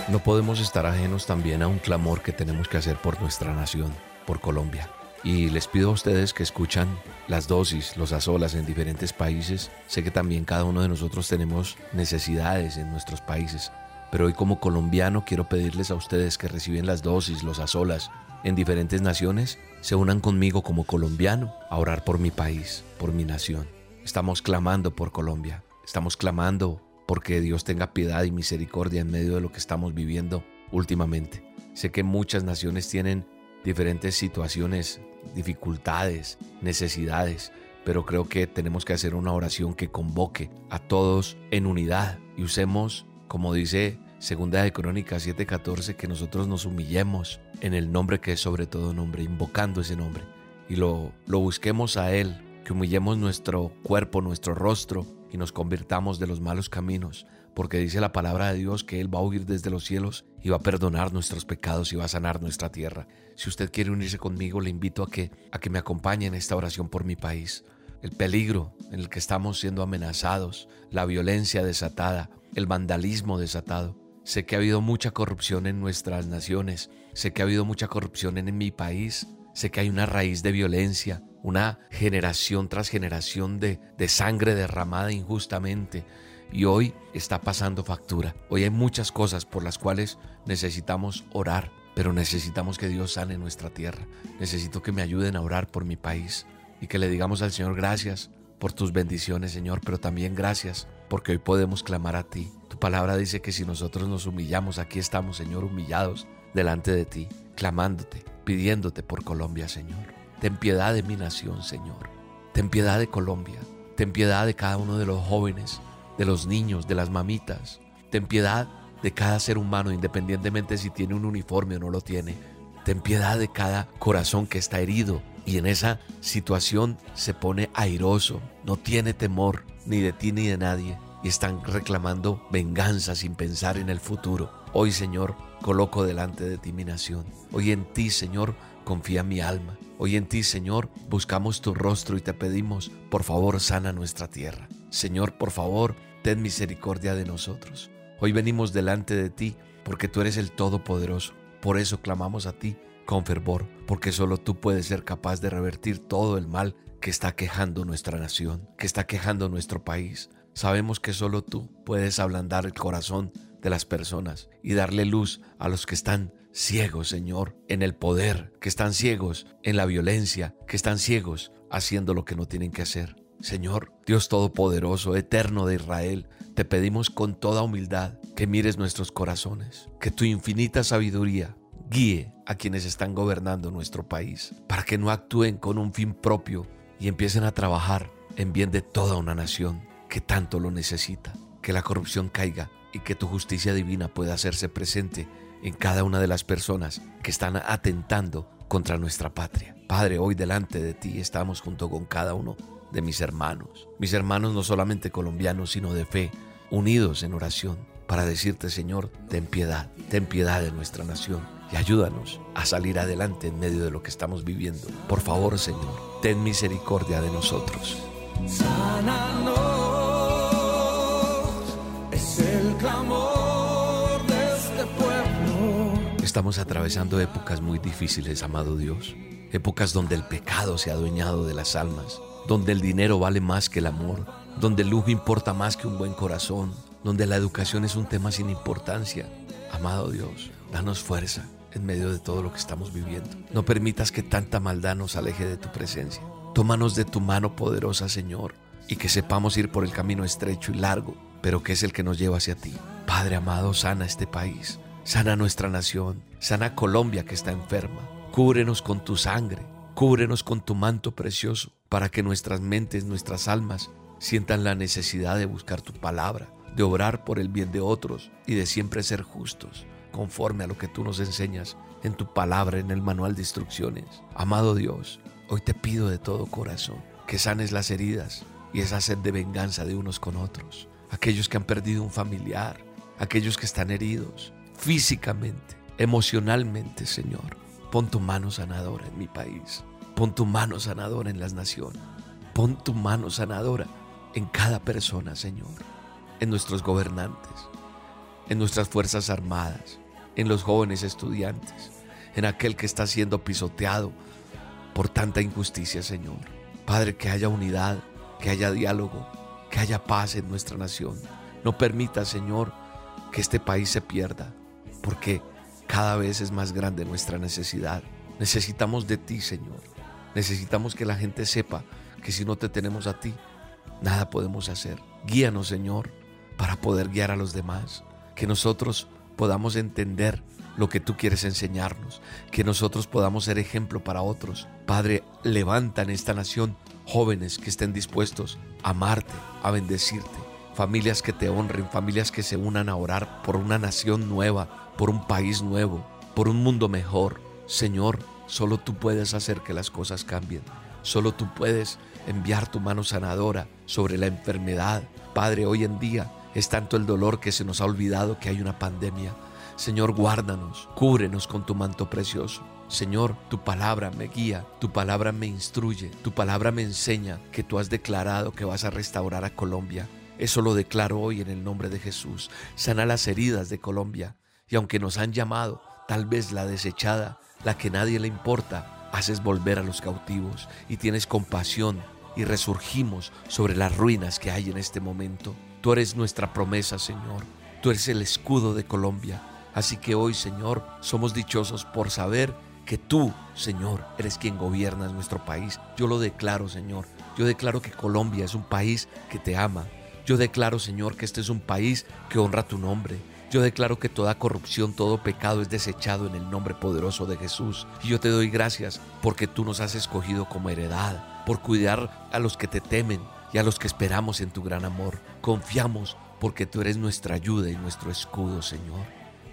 No podemos estar ajenos también a un clamor que tenemos que hacer por nuestra nación, por Colombia. Y les pido a ustedes que escuchan las dosis, los azolas en diferentes países. Sé que también cada uno de nosotros tenemos necesidades en nuestros países. Pero hoy como colombiano quiero pedirles a ustedes que reciben las dosis, los azolas en diferentes naciones, se unan conmigo como colombiano a orar por mi país, por mi nación. Estamos clamando por Colombia. Estamos clamando porque Dios tenga piedad y misericordia en medio de lo que estamos viviendo últimamente. Sé que muchas naciones tienen diferentes situaciones, dificultades, necesidades, pero creo que tenemos que hacer una oración que convoque a todos en unidad y usemos, como dice Segunda de Crónicas 7:14, que nosotros nos humillemos en el nombre que es sobre todo nombre, invocando ese nombre y lo, lo busquemos a Él, que humillemos nuestro cuerpo, nuestro rostro y nos convirtamos de los malos caminos, porque dice la palabra de Dios que Él va a huir desde los cielos y va a perdonar nuestros pecados y va a sanar nuestra tierra. Si usted quiere unirse conmigo, le invito a que, a que me acompañe en esta oración por mi país. El peligro en el que estamos siendo amenazados, la violencia desatada, el vandalismo desatado. Sé que ha habido mucha corrupción en nuestras naciones, sé que ha habido mucha corrupción en mi país, sé que hay una raíz de violencia, una generación tras generación de, de sangre derramada injustamente. Y hoy está pasando factura. Hoy hay muchas cosas por las cuales necesitamos orar, pero necesitamos que Dios sane nuestra tierra. Necesito que me ayuden a orar por mi país y que le digamos al Señor gracias por tus bendiciones, Señor, pero también gracias porque hoy podemos clamar a ti. Tu palabra dice que si nosotros nos humillamos, aquí estamos, Señor, humillados delante de ti, clamándote, pidiéndote por Colombia, Señor. Ten piedad de mi nación, Señor. Ten piedad de Colombia. Ten piedad de cada uno de los jóvenes, de los niños, de las mamitas. Ten piedad de cada ser humano, independientemente si tiene un uniforme o no lo tiene. Ten piedad de cada corazón que está herido y en esa situación se pone airoso, no tiene temor ni de ti ni de nadie y están reclamando venganza sin pensar en el futuro. Hoy, Señor, coloco delante de ti mi nación. Hoy en ti, Señor, confía mi alma. Hoy en ti, Señor, buscamos tu rostro y te pedimos, por favor, sana nuestra tierra. Señor, por favor, ten misericordia de nosotros. Hoy venimos delante de ti porque tú eres el Todopoderoso. Por eso clamamos a ti con fervor, porque solo tú puedes ser capaz de revertir todo el mal que está quejando nuestra nación, que está quejando nuestro país. Sabemos que solo tú puedes ablandar el corazón de las personas y darle luz a los que están ciegos, Señor, en el poder, que están ciegos en la violencia, que están ciegos haciendo lo que no tienen que hacer. Señor, Dios Todopoderoso, Eterno de Israel, te pedimos con toda humildad que mires nuestros corazones, que tu infinita sabiduría guíe a quienes están gobernando nuestro país, para que no actúen con un fin propio y empiecen a trabajar en bien de toda una nación que tanto lo necesita, que la corrupción caiga y que tu justicia divina pueda hacerse presente en cada una de las personas que están atentando contra nuestra patria. Padre, hoy delante de ti estamos junto con cada uno de mis hermanos, mis hermanos no solamente colombianos, sino de fe, unidos en oración, para decirte, Señor, ten piedad, ten piedad de nuestra nación y ayúdanos a salir adelante en medio de lo que estamos viviendo. Por favor, Señor, ten misericordia de nosotros. Sánanos, es el clamor de este pueblo. Estamos atravesando épocas muy difíciles, amado Dios. Épocas donde el pecado se ha adueñado de las almas, donde el dinero vale más que el amor, donde el lujo importa más que un buen corazón, donde la educación es un tema sin importancia. Amado Dios, danos fuerza en medio de todo lo que estamos viviendo. No permitas que tanta maldad nos aleje de tu presencia. Tómanos de tu mano poderosa, Señor, y que sepamos ir por el camino estrecho y largo, pero que es el que nos lleva hacia ti. Padre amado, sana este país, sana nuestra nación, sana Colombia que está enferma. Cúbrenos con tu sangre, cúbrenos con tu manto precioso, para que nuestras mentes, nuestras almas sientan la necesidad de buscar tu palabra, de obrar por el bien de otros y de siempre ser justos, conforme a lo que tú nos enseñas en tu palabra, en el manual de instrucciones. Amado Dios, hoy te pido de todo corazón que sanes las heridas y esa sed de venganza de unos con otros. Aquellos que han perdido un familiar, aquellos que están heridos físicamente, emocionalmente, Señor. Pon tu mano sanadora en mi país. Pon tu mano sanadora en las naciones. Pon tu mano sanadora en cada persona, Señor. En nuestros gobernantes, en nuestras Fuerzas Armadas, en los jóvenes estudiantes, en aquel que está siendo pisoteado por tanta injusticia, Señor. Padre, que haya unidad, que haya diálogo, que haya paz en nuestra nación. No permita, Señor, que este país se pierda, porque cada vez es más grande nuestra necesidad. Necesitamos de ti, Señor. Necesitamos que la gente sepa que si no te tenemos a ti, nada podemos hacer. Guíanos, Señor, para poder guiar a los demás. Que nosotros podamos entender lo que tú quieres enseñarnos. Que nosotros podamos ser ejemplo para otros. Padre, levanta en esta nación jóvenes que estén dispuestos a amarte, a bendecirte. Familias que te honren, familias que se unan a orar por una nación nueva, por un país nuevo, por un mundo mejor. Señor, solo tú puedes hacer que las cosas cambien. Solo tú puedes enviar tu mano sanadora sobre la enfermedad. Padre, hoy en día es tanto el dolor que se nos ha olvidado que hay una pandemia. Señor, guárdanos, cúbrenos con tu manto precioso. Señor, tu palabra me guía, tu palabra me instruye, tu palabra me enseña que tú has declarado que vas a restaurar a Colombia. Eso lo declaro hoy en el nombre de Jesús. Sana las heridas de Colombia. Y aunque nos han llamado, tal vez la desechada, la que nadie le importa, haces volver a los cautivos y tienes compasión y resurgimos sobre las ruinas que hay en este momento. Tú eres nuestra promesa, Señor. Tú eres el escudo de Colombia. Así que hoy, Señor, somos dichosos por saber que tú, Señor, eres quien gobierna nuestro país. Yo lo declaro, Señor. Yo declaro que Colombia es un país que te ama. Yo declaro, Señor, que este es un país que honra tu nombre. Yo declaro que toda corrupción, todo pecado es desechado en el nombre poderoso de Jesús. Y yo te doy gracias porque tú nos has escogido como heredad, por cuidar a los que te temen y a los que esperamos en tu gran amor. Confiamos porque tú eres nuestra ayuda y nuestro escudo, Señor.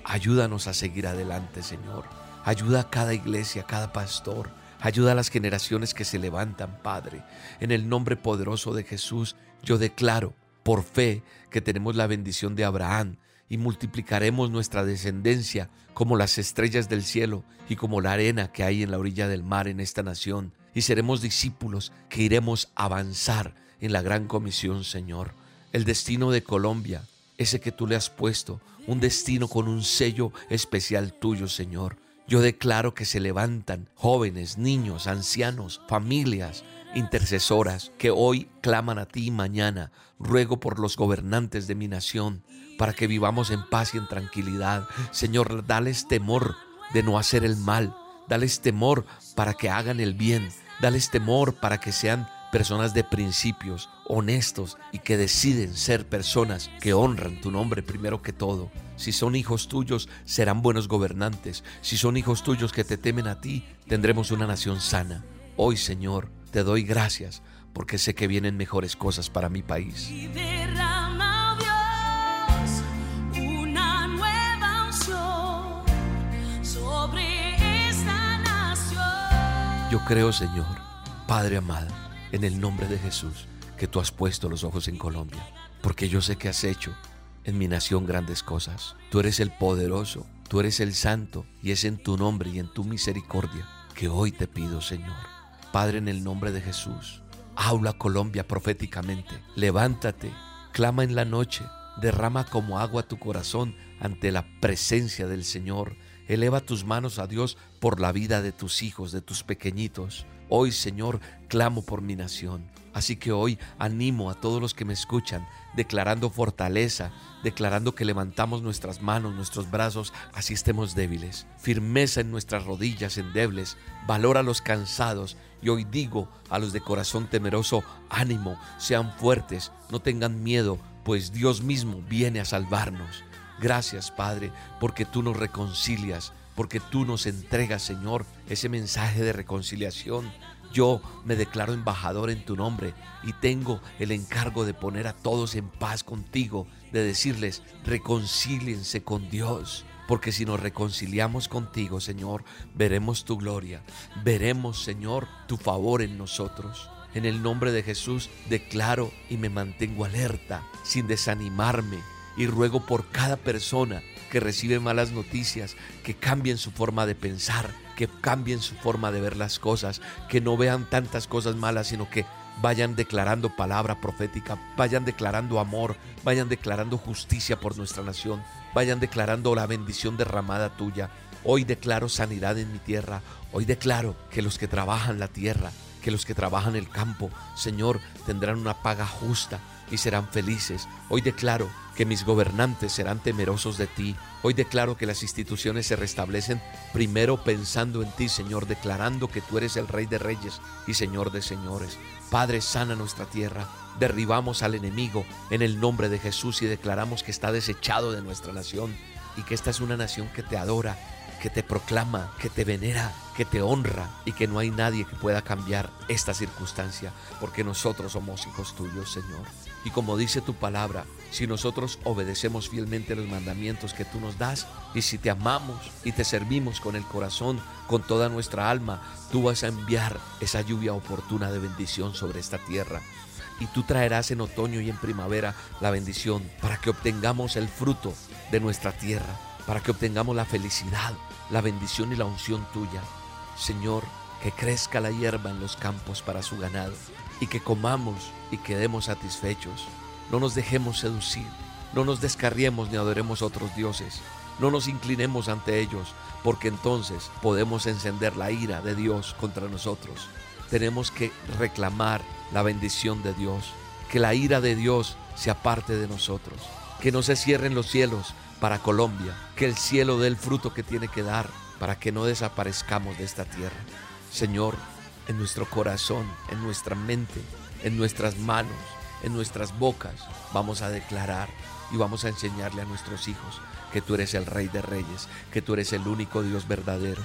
Ayúdanos a seguir adelante, Señor. Ayuda a cada iglesia, a cada pastor. Ayuda a las generaciones que se levantan, Padre. En el nombre poderoso de Jesús, yo declaro por fe que tenemos la bendición de Abraham y multiplicaremos nuestra descendencia como las estrellas del cielo y como la arena que hay en la orilla del mar en esta nación. Y seremos discípulos que iremos a avanzar en la gran comisión, Señor. El destino de Colombia, ese que tú le has puesto, un destino con un sello especial tuyo, Señor. Yo declaro que se levantan jóvenes, niños, ancianos, familias, intercesoras que hoy claman a ti mañana. Ruego por los gobernantes de mi nación para que vivamos en paz y en tranquilidad. Señor, dales temor de no hacer el mal. Dales temor para que hagan el bien. Dales temor para que sean personas de principios, honestos y que deciden ser personas que honran tu nombre primero que todo. Si son hijos tuyos, serán buenos gobernantes. Si son hijos tuyos que te temen a ti, tendremos una nación sana. Hoy, Señor, te doy gracias porque sé que vienen mejores cosas para mi país. Yo creo, Señor, Padre amado, en el nombre de Jesús, que tú has puesto los ojos en Colombia, porque yo sé que has hecho en mi nación grandes cosas. Tú eres el poderoso, tú eres el santo, y es en tu nombre y en tu misericordia que hoy te pido, Señor. Padre, en el nombre de Jesús, habla Colombia proféticamente, levántate, clama en la noche, derrama como agua tu corazón ante la presencia del Señor Eleva tus manos a Dios por la vida de tus hijos, de tus pequeñitos. Hoy, Señor, clamo por mi nación. Así que hoy animo a todos los que me escuchan, declarando fortaleza, declarando que levantamos nuestras manos, nuestros brazos, así estemos débiles. Firmeza en nuestras rodillas endebles, valor a los cansados. Y hoy digo a los de corazón temeroso, ánimo, sean fuertes, no tengan miedo, pues Dios mismo viene a salvarnos. Gracias, Padre, porque tú nos reconcilias, porque tú nos entregas, Señor, ese mensaje de reconciliación. Yo me declaro embajador en tu nombre y tengo el encargo de poner a todos en paz contigo, de decirles, reconcíliense con Dios. Porque si nos reconciliamos contigo, Señor, veremos tu gloria, veremos, Señor, tu favor en nosotros. En el nombre de Jesús declaro y me mantengo alerta, sin desanimarme, y ruego por cada persona que recibe malas noticias, que cambien su forma de pensar, que cambien su forma de ver las cosas, que no vean tantas cosas malas, sino que vayan declarando palabra profética, vayan declarando amor, vayan declarando justicia por nuestra nación, vayan declarando la bendición derramada tuya. Hoy declaro sanidad en mi tierra, hoy declaro que los que trabajan la tierra, que los que trabajan el campo, Señor, tendrán una paga justa y serán felices. Hoy declaro que mis gobernantes serán temerosos de ti. Hoy declaro que las instituciones se restablecen primero pensando en ti, Señor, declarando que tú eres el Rey de Reyes y Señor de Señores. Padre, sana nuestra tierra. Derribamos al enemigo en el nombre de Jesús y declaramos que está desechado de nuestra nación y que esta es una nación que te adora que te proclama, que te venera, que te honra y que no hay nadie que pueda cambiar esta circunstancia, porque nosotros somos hijos tuyos, Señor. Y como dice tu palabra, si nosotros obedecemos fielmente los mandamientos que tú nos das, y si te amamos y te servimos con el corazón, con toda nuestra alma, tú vas a enviar esa lluvia oportuna de bendición sobre esta tierra y tú traerás en otoño y en primavera la bendición para que obtengamos el fruto de nuestra tierra, para que obtengamos la felicidad, la bendición y la unción tuya. Señor, que crezca la hierba en los campos para su ganado y que comamos y quedemos satisfechos. No nos dejemos seducir, no nos descarriemos ni adoremos otros dioses, no nos inclinemos ante ellos, porque entonces podemos encender la ira de Dios contra nosotros. Tenemos que reclamar la bendición de Dios, que la ira de Dios se aparte de nosotros, que no se cierren los cielos para Colombia, que el cielo dé el fruto que tiene que dar para que no desaparezcamos de esta tierra. Señor, en nuestro corazón, en nuestra mente, en nuestras manos, en nuestras bocas, vamos a declarar y vamos a enseñarle a nuestros hijos que tú eres el Rey de Reyes, que tú eres el único Dios verdadero.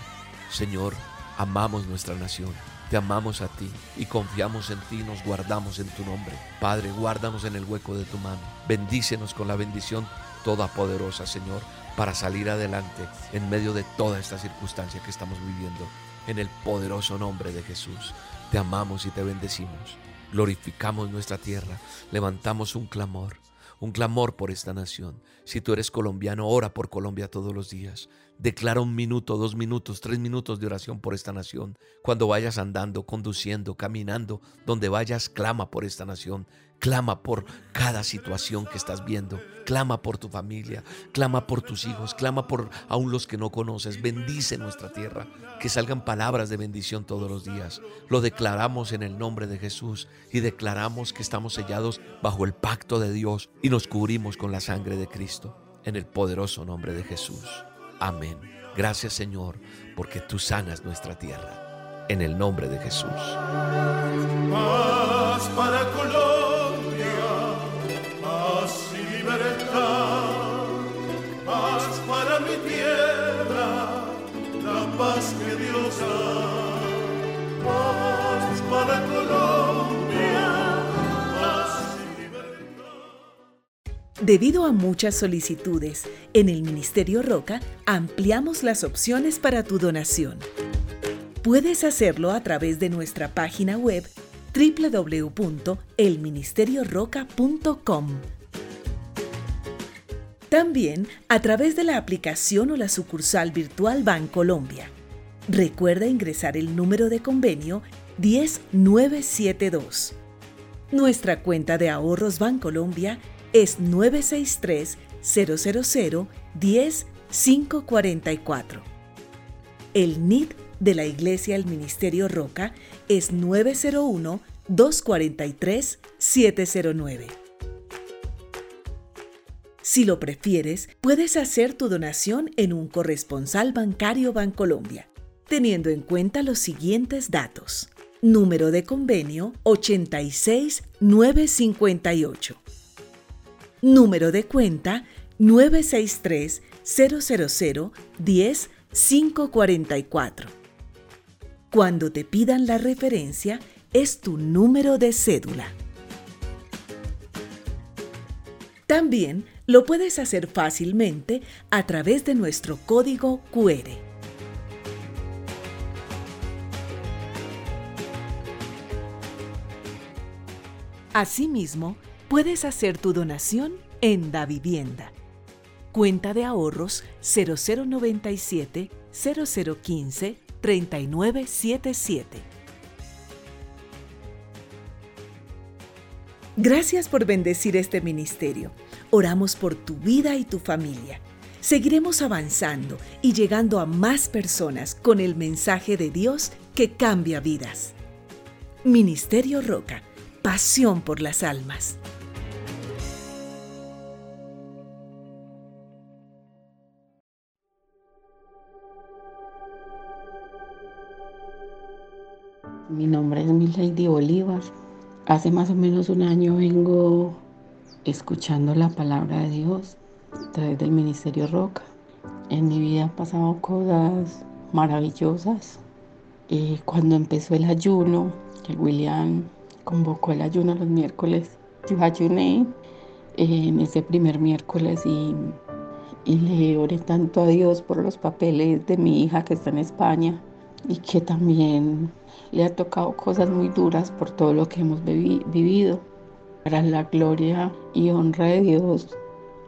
Señor, amamos nuestra nación, te amamos a ti y confiamos en ti, nos guardamos en tu nombre. Padre, guárdanos en el hueco de tu mano, bendícenos con la bendición toda poderosa, Señor, para salir adelante en medio de toda esta circunstancia que estamos viviendo. En el poderoso nombre de Jesús, te amamos y te bendecimos. Glorificamos nuestra tierra, levantamos un clamor, un clamor por esta nación. Si tú eres colombiano, ora por Colombia todos los días. Declara un minuto, dos minutos, tres minutos de oración por esta nación. Cuando vayas andando, conduciendo, caminando, donde vayas, clama por esta nación. Clama por cada situación que estás viendo. Clama por tu familia. Clama por tus hijos. Clama por aún los que no conoces. Bendice nuestra tierra. Que salgan palabras de bendición todos los días. Lo declaramos en el nombre de Jesús y declaramos que estamos sellados bajo el pacto de Dios y nos cubrimos con la sangre de Cristo. En el poderoso nombre de Jesús. Amén. Gracias Señor, porque tú sanas nuestra tierra. En el nombre de Jesús. Paz para Colombia, Debido a muchas solicitudes, en el Ministerio Roca ampliamos las opciones para tu donación. Puedes hacerlo a través de nuestra página web www.elministerioroca.com. También a través de la aplicación o la sucursal virtual Bancolombia. Recuerda ingresar el número de convenio 10972. Nuestra cuenta de ahorros Bancolombia es 963 000 10 544. El NID de la Iglesia del Ministerio Roca es 901-243-709. Si lo prefieres, puedes hacer tu donación en un corresponsal bancario Bancolombia, teniendo en cuenta los siguientes datos. Número de convenio 86958. Número de cuenta 963 000 10 544. Cuando te pidan la referencia, es tu número de cédula. También lo puedes hacer fácilmente a través de nuestro código QR. Asimismo, puedes hacer tu donación en Da Vivienda. Cuenta de ahorros 0097 0015 3977. Gracias por bendecir este ministerio. Oramos por tu vida y tu familia. Seguiremos avanzando y llegando a más personas con el mensaje de Dios que cambia vidas. Ministerio Roca, pasión por las almas. Mi nombre es Milady Bolívar. Hace más o menos un año vengo escuchando la palabra de Dios a través del Ministerio Roca. En mi vida han pasado cosas maravillosas. Cuando empezó el ayuno, el William convocó el ayuno los miércoles, yo ayuné eh, en ese primer miércoles y, y le oré tanto a Dios por los papeles de mi hija que está en España y que también le ha tocado cosas muy duras por todo lo que hemos vivido. Para la gloria y honra de Dios,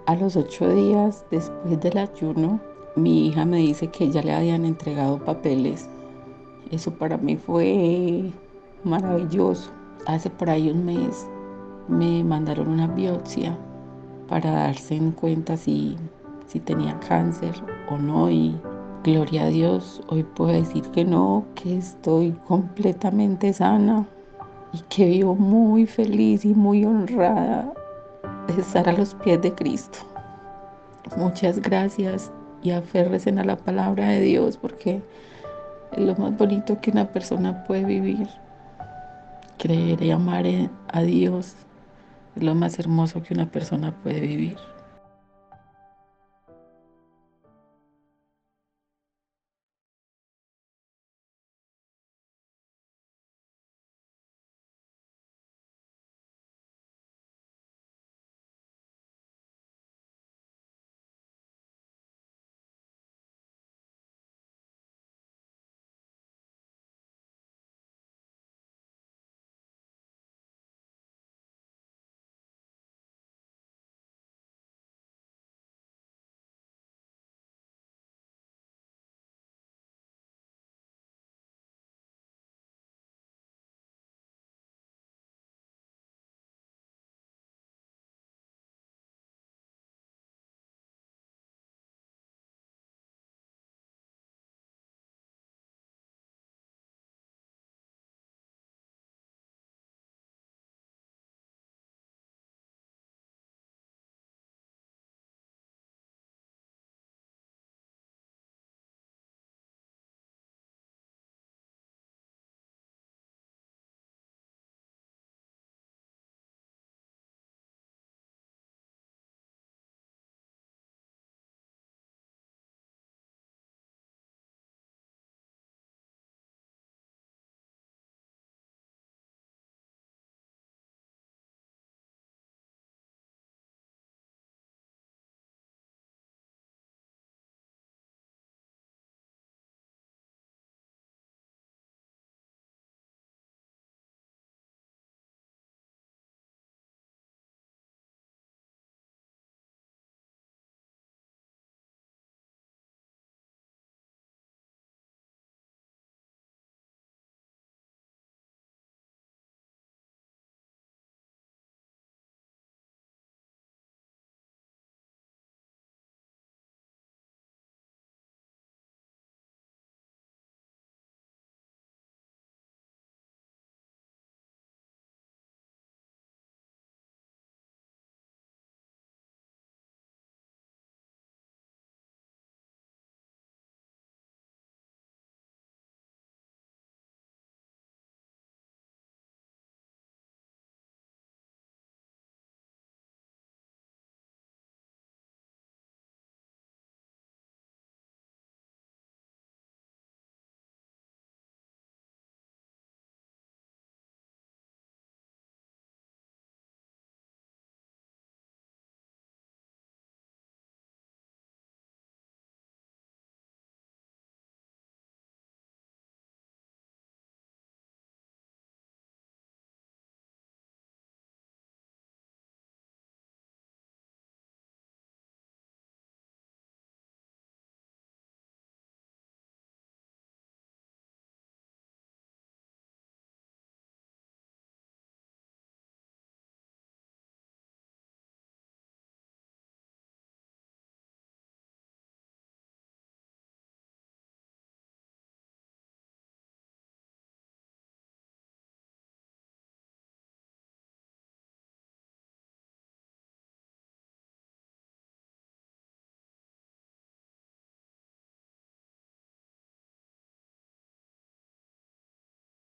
a los ocho días después del ayuno, mi hija me dice que ya le habían entregado papeles. Eso para mí fue maravilloso. Hace por ahí un mes me mandaron una biopsia para darse en cuenta si, si tenía cáncer o no y Gloria a Dios, hoy puedo decir que no, que estoy completamente sana y que vivo muy feliz y muy honrada de estar a los pies de Cristo. Muchas gracias y aférresen a la palabra de Dios porque es lo más bonito que una persona puede vivir. Creer y amar a Dios es lo más hermoso que una persona puede vivir.